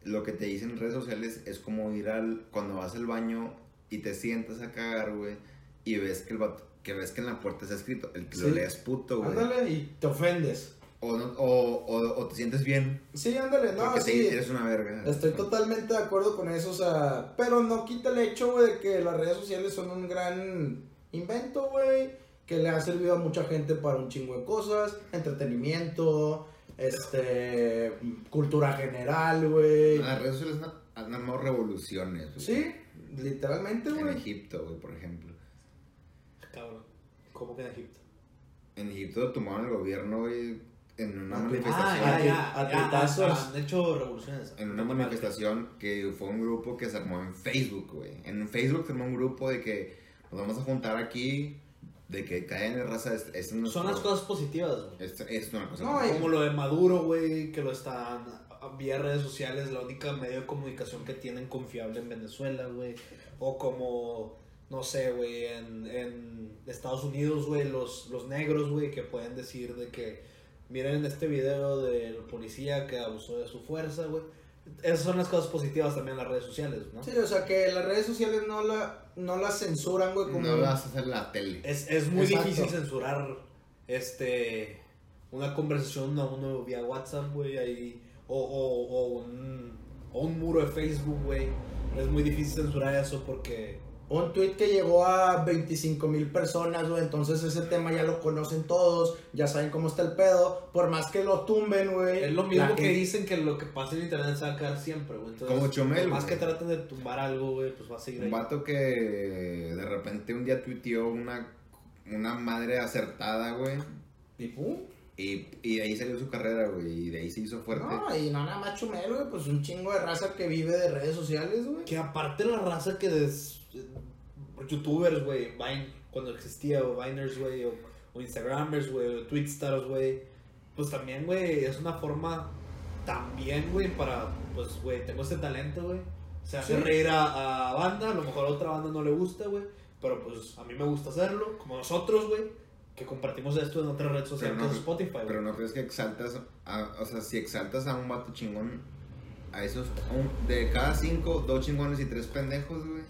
lo que te dicen en redes sociales es como ir al, cuando vas al baño y te sientas a cagar, güey, y ves que el vato- que ves que en la puerta está escrito, el que lo leas puto, güey. Ándale y te ofendes. O, no- o, o, o te sientes bien, Sí, ándale, no, sí. eres una verga. Estoy totalmente de acuerdo con eso, o sea, pero no quita el hecho, güey, de que las redes sociales son un gran invento, güey, que le ha servido a mucha gente para un chingo de cosas, entretenimiento, este, cultura general, güey. Las redes sociales han, armado revoluciones, güey. Sí, literalmente, En güey. Egipto, güey, por ejemplo. Cabrón. ¿Cómo que en Egipto? En Egipto tomaron el gobierno, güey, en una Ah, manifestación. Ah, ya, a ya. tu- a ya, tutazos. Han hecho revoluciones. En una manifestación que fue un grupo que se armó en Facebook, güey. En Facebook se armó un grupo de que nos vamos a juntar aquí, de que caen en raza. Es, es nuestro- Son las cosas positivas, güey. Es, es una cosa. No, y- Como lo de Maduro, güey, que lo están vía redes sociales, la única medio de comunicación que tienen confiable en Venezuela, güey. O como, no sé, güey, en, en Estados Unidos, güey, los, los negros, güey, que pueden decir de que, miren este video del policía que abusó de su fuerza, güey. Esas son las cosas positivas también en las redes sociales, ¿no? Sí, o sea, que las redes sociales no la, no la censuran, güey, como... No vas a hacer la tele. Es, es muy Exacto. difícil censurar este una conversación a uno vía WhatsApp, güey, ahí, o, o, o, un, o un muro de Facebook, güey. Es muy difícil censurar eso porque... Un tweet que llegó a 25 mil personas, güey. Entonces ese tema ya lo conocen todos. Ya saben cómo está el pedo. Por más que lo tumben, güey. Es lo mismo que dicen que lo que pasa en internet se va a quedar siempre, güey. Entonces, Como Chumel, por más que traten de tumbar algo, güey, pues va a seguir ahí. Un vato que de repente un día tuiteó una, una madre acertada, güey. Y pum. Y, y de ahí salió su carrera, güey. Y de ahí se hizo fuerte. No, y no nada más Chumel, güey, pues un chingo de raza que vive de redes sociales, güey. Que aparte la raza que des... Youtubers, güey, Vine, cuando existía, o Viners, güey, o, o Instagramers, güey, o Twitstars, güey. Pues también, güey, es una forma también, güey, para, pues, güey, tengo este talento, güey. Se hace Sí. reír a, a banda, a lo mejor a otra banda no le gusta, güey. Pero pues a mí me gusta hacerlo, como nosotros, güey, que compartimos esto en otra red social no, Spotify, güey. Pero no crees que exaltas, a- o sea, si exaltas a un vato chingón, a esos, un- de cada cinco, dos chingones y tres pendejos, güey.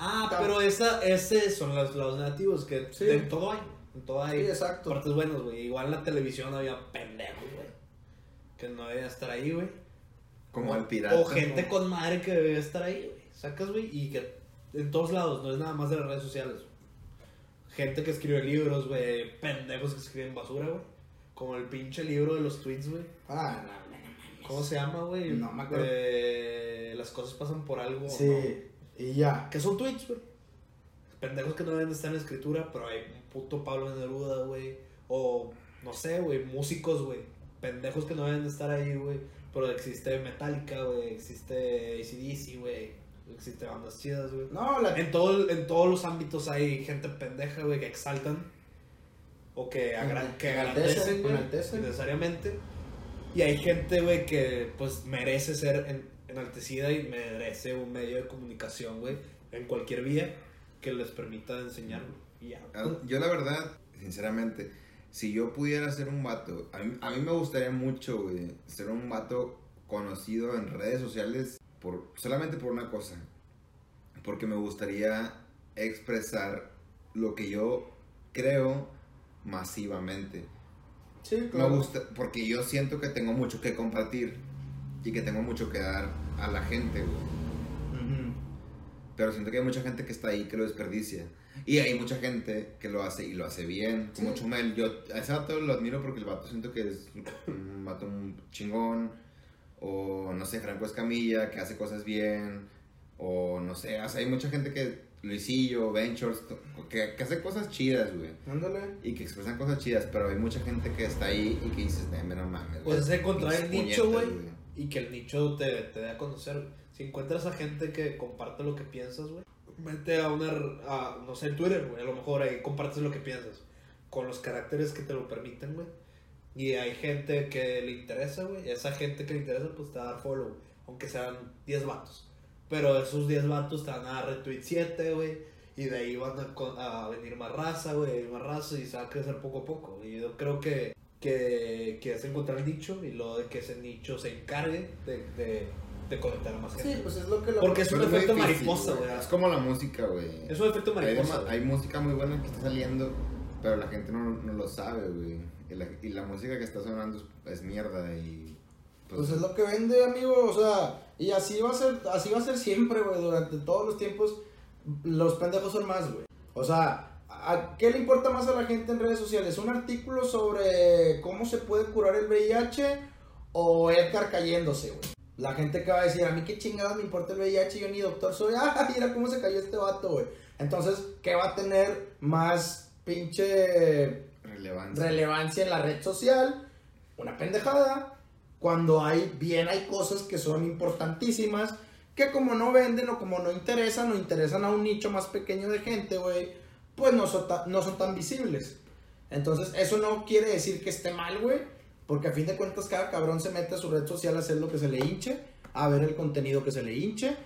Ah, Tam- pero esa, ese son los, los negativos que Sí. en todo hay. En todo hay Sí, exacto. partes buenas, güey. Igual en la televisión había pendejos, güey. Que no debían estar ahí, güey. Como O- el pirata. O gente ¿no? con madre que debe estar ahí, güey. Sacas, güey, y que en todos lados, no es nada más de las redes sociales. Gente que escribe libros, güey. Pendejos que escriben basura, güey. Como el pinche libro de los tweets, güey. Ah, no, no, no. ¿Cómo se llama, güey? No me acuerdo. Eh, las cosas pasan por algo. ¿no? Sí, y ya. Que son tweets, güey. Pendejos que no deben de estar en escritura, pero hay un puto Pablo Neruda, güey. O, no sé, güey, músicos, güey. Pendejos que no deben de estar ahí, güey. Pero existe Metallica, güey. Existe ACDC, güey. Existe bandas chidas, güey. No, la... En, todo, en todos los ámbitos hay gente pendeja, güey, que exaltan. O que, agra- que agradecen, güey. Necesariamente. Y hay gente, güey, que pues merece ser en- enaltecida y merece un medio de comunicación, güey, en cualquier vía que les permita enseñar, güey. Y ya. Ah, Yo la verdad, sinceramente, si yo pudiera ser un vato, a mí, a mí me gustaría mucho, güey, ser un vato conocido en redes sociales por, solamente por una cosa. Porque me gustaría expresar lo que yo creo masivamente. Sí, Me claro. gusta, porque yo siento que tengo mucho que compartir y que tengo mucho que dar a la gente, güey. Pero siento que hay mucha gente que está ahí que lo desperdicia. Y hay mucha gente que lo hace y lo hace bien. Como Sí. Chumel. Yo a ese vato lo admiro porque el vato siento que es un vato chingón. O no sé, Franco Escamilla, que hace cosas bien. O no sé, o sea, hay mucha gente que. Luisillo, Ventures, que, que hace cosas chidas, güey. Ándale. Y que expresan cosas chidas, pero hay mucha gente que está ahí y que dices, "Neme, no mames. Pues güey". es encontrar el puñetas, güey. Y que el nicho te, te dé a conocer. Si encuentras a gente que comparte lo que piensas, güey, vete a una, a, no sé, Twitter, güey, a lo mejor ahí compartes lo que piensas. Con los caracteres que te lo permiten, güey. Y hay gente que le interesa, güey. Esa gente que le interesa, pues te va a dar follow. Aunque sean 10 vatos. Pero esos 10 vatos te van a dar retweet 7, güey. Y de ahí van a, a venir más raza, güey, más raza y se va a crecer poco a poco. Y yo creo que, que, que es encontrar el nicho y luego de que ese nicho se encargue de, de, de conectar a más gente. Sí, pues es lo que lo... Porque es un efecto difícil, mariposa, güey. Es como la música, güey. Es un efecto Hay, mariposa. güey. hay música muy buena que está saliendo, pero la gente no, no lo sabe, güey. Y la, y la música que está sonando es, es mierda y... Pues es lo que vende, amigo, o sea, y así va a ser, así va a ser siempre, güey, durante todos los tiempos, los pendejos son más, güey. O sea, ¿a qué le importa más a la gente en redes sociales? ¿Un artículo sobre cómo se puede curar el VIH o Edgar cayéndose, güey? La gente que va a decir, a mí qué chingados me importa el VIH, yo ni doctor soy, ah, mira cómo se cayó este vato, güey. Entonces, ¿qué va a tener más pinche Relevancia. relevancia en la red social, una pendejada, cuando hay bien hay cosas que son importantísimas, que como no venden o como no interesan o interesan a un nicho más pequeño de gente, güey, pues no son, ta- no son tan visibles. Entonces, eso no quiere decir que esté mal, güey, porque a fin de cuentas cada cabrón se mete a su red social a hacer lo que se le hinche, a ver el contenido que se le hinche,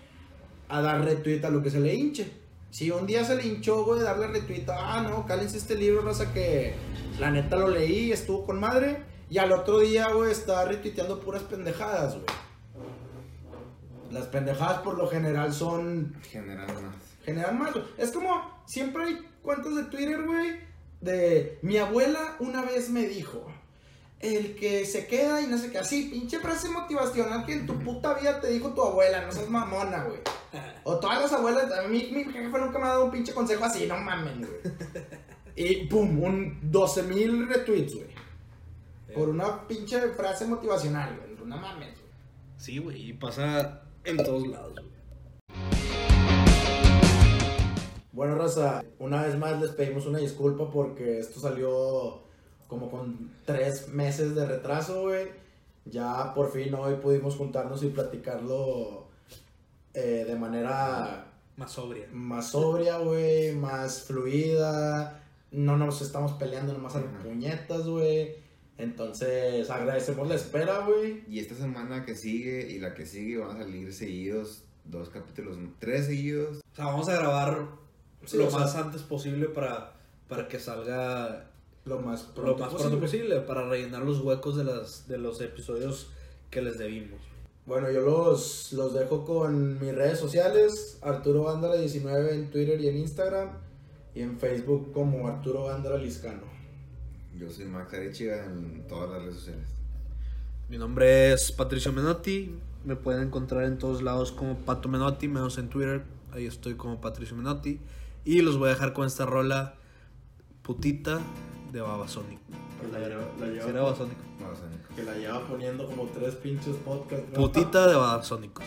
a dar retweet a lo que se le hinche. Si un día se le hinchó, güey, darle retweet, ah, no, cálense este libro, raza, que la neta lo leí, estuvo con madre, y al otro día, güey, está retuiteando puras pendejadas, güey. Las pendejadas por lo general son General más. generan más. Es como, siempre hay cuentas de Twitter, güey, de mi abuela una vez me dijo, el que se queda y no sé qué, así, pinche frase motivacional que en tu puta vida te dijo tu abuela, no seas mamona, güey. O todas las abuelas, a mí mi jefe nunca me ha dado un pinche consejo así, no mamen, güey. Y pum, un 12 mil retweets, güey. Por una pinche frase motivacional, güey. No mames, güey. Sí, güey, y pasa en todos lados, güey. Bueno, Raza, una vez más les pedimos una disculpa porque esto salió como con tres meses de retraso, güey. Ya por fin hoy pudimos juntarnos y platicarlo eh, de manera Más sobria. más sobria, güey, más fluida. No nos estamos peleando nomás a las puñetas, güey. Entonces agradecemos la espera, güey. Y esta semana que sigue y la que sigue van a salir seguidos, dos capítulos, tres seguidos. O sea, vamos a grabar Sí, lo sea- más antes posible para, para que salga Lo más lo pronto, más posible. pronto posible, para rellenar los huecos de, las, de los episodios que les debimos. Bueno, yo los, los dejo con mis redes sociales, Arturo Gándara 19 en Twitter y en Instagram, y en Facebook como Arturo Gándara Liscano. Yo soy Max Arechiga en todas las redes sociales. Mi nombre es Patricio Menotti. Me pueden encontrar en todos lados como Pato Menotti, menos en Twitter. Ahí estoy como Patricio Menotti. Y los voy a dejar con esta rola putita de Babasónico. Que la lleva- poniendo como tres pinches podcasts. Putita de Babasónicos.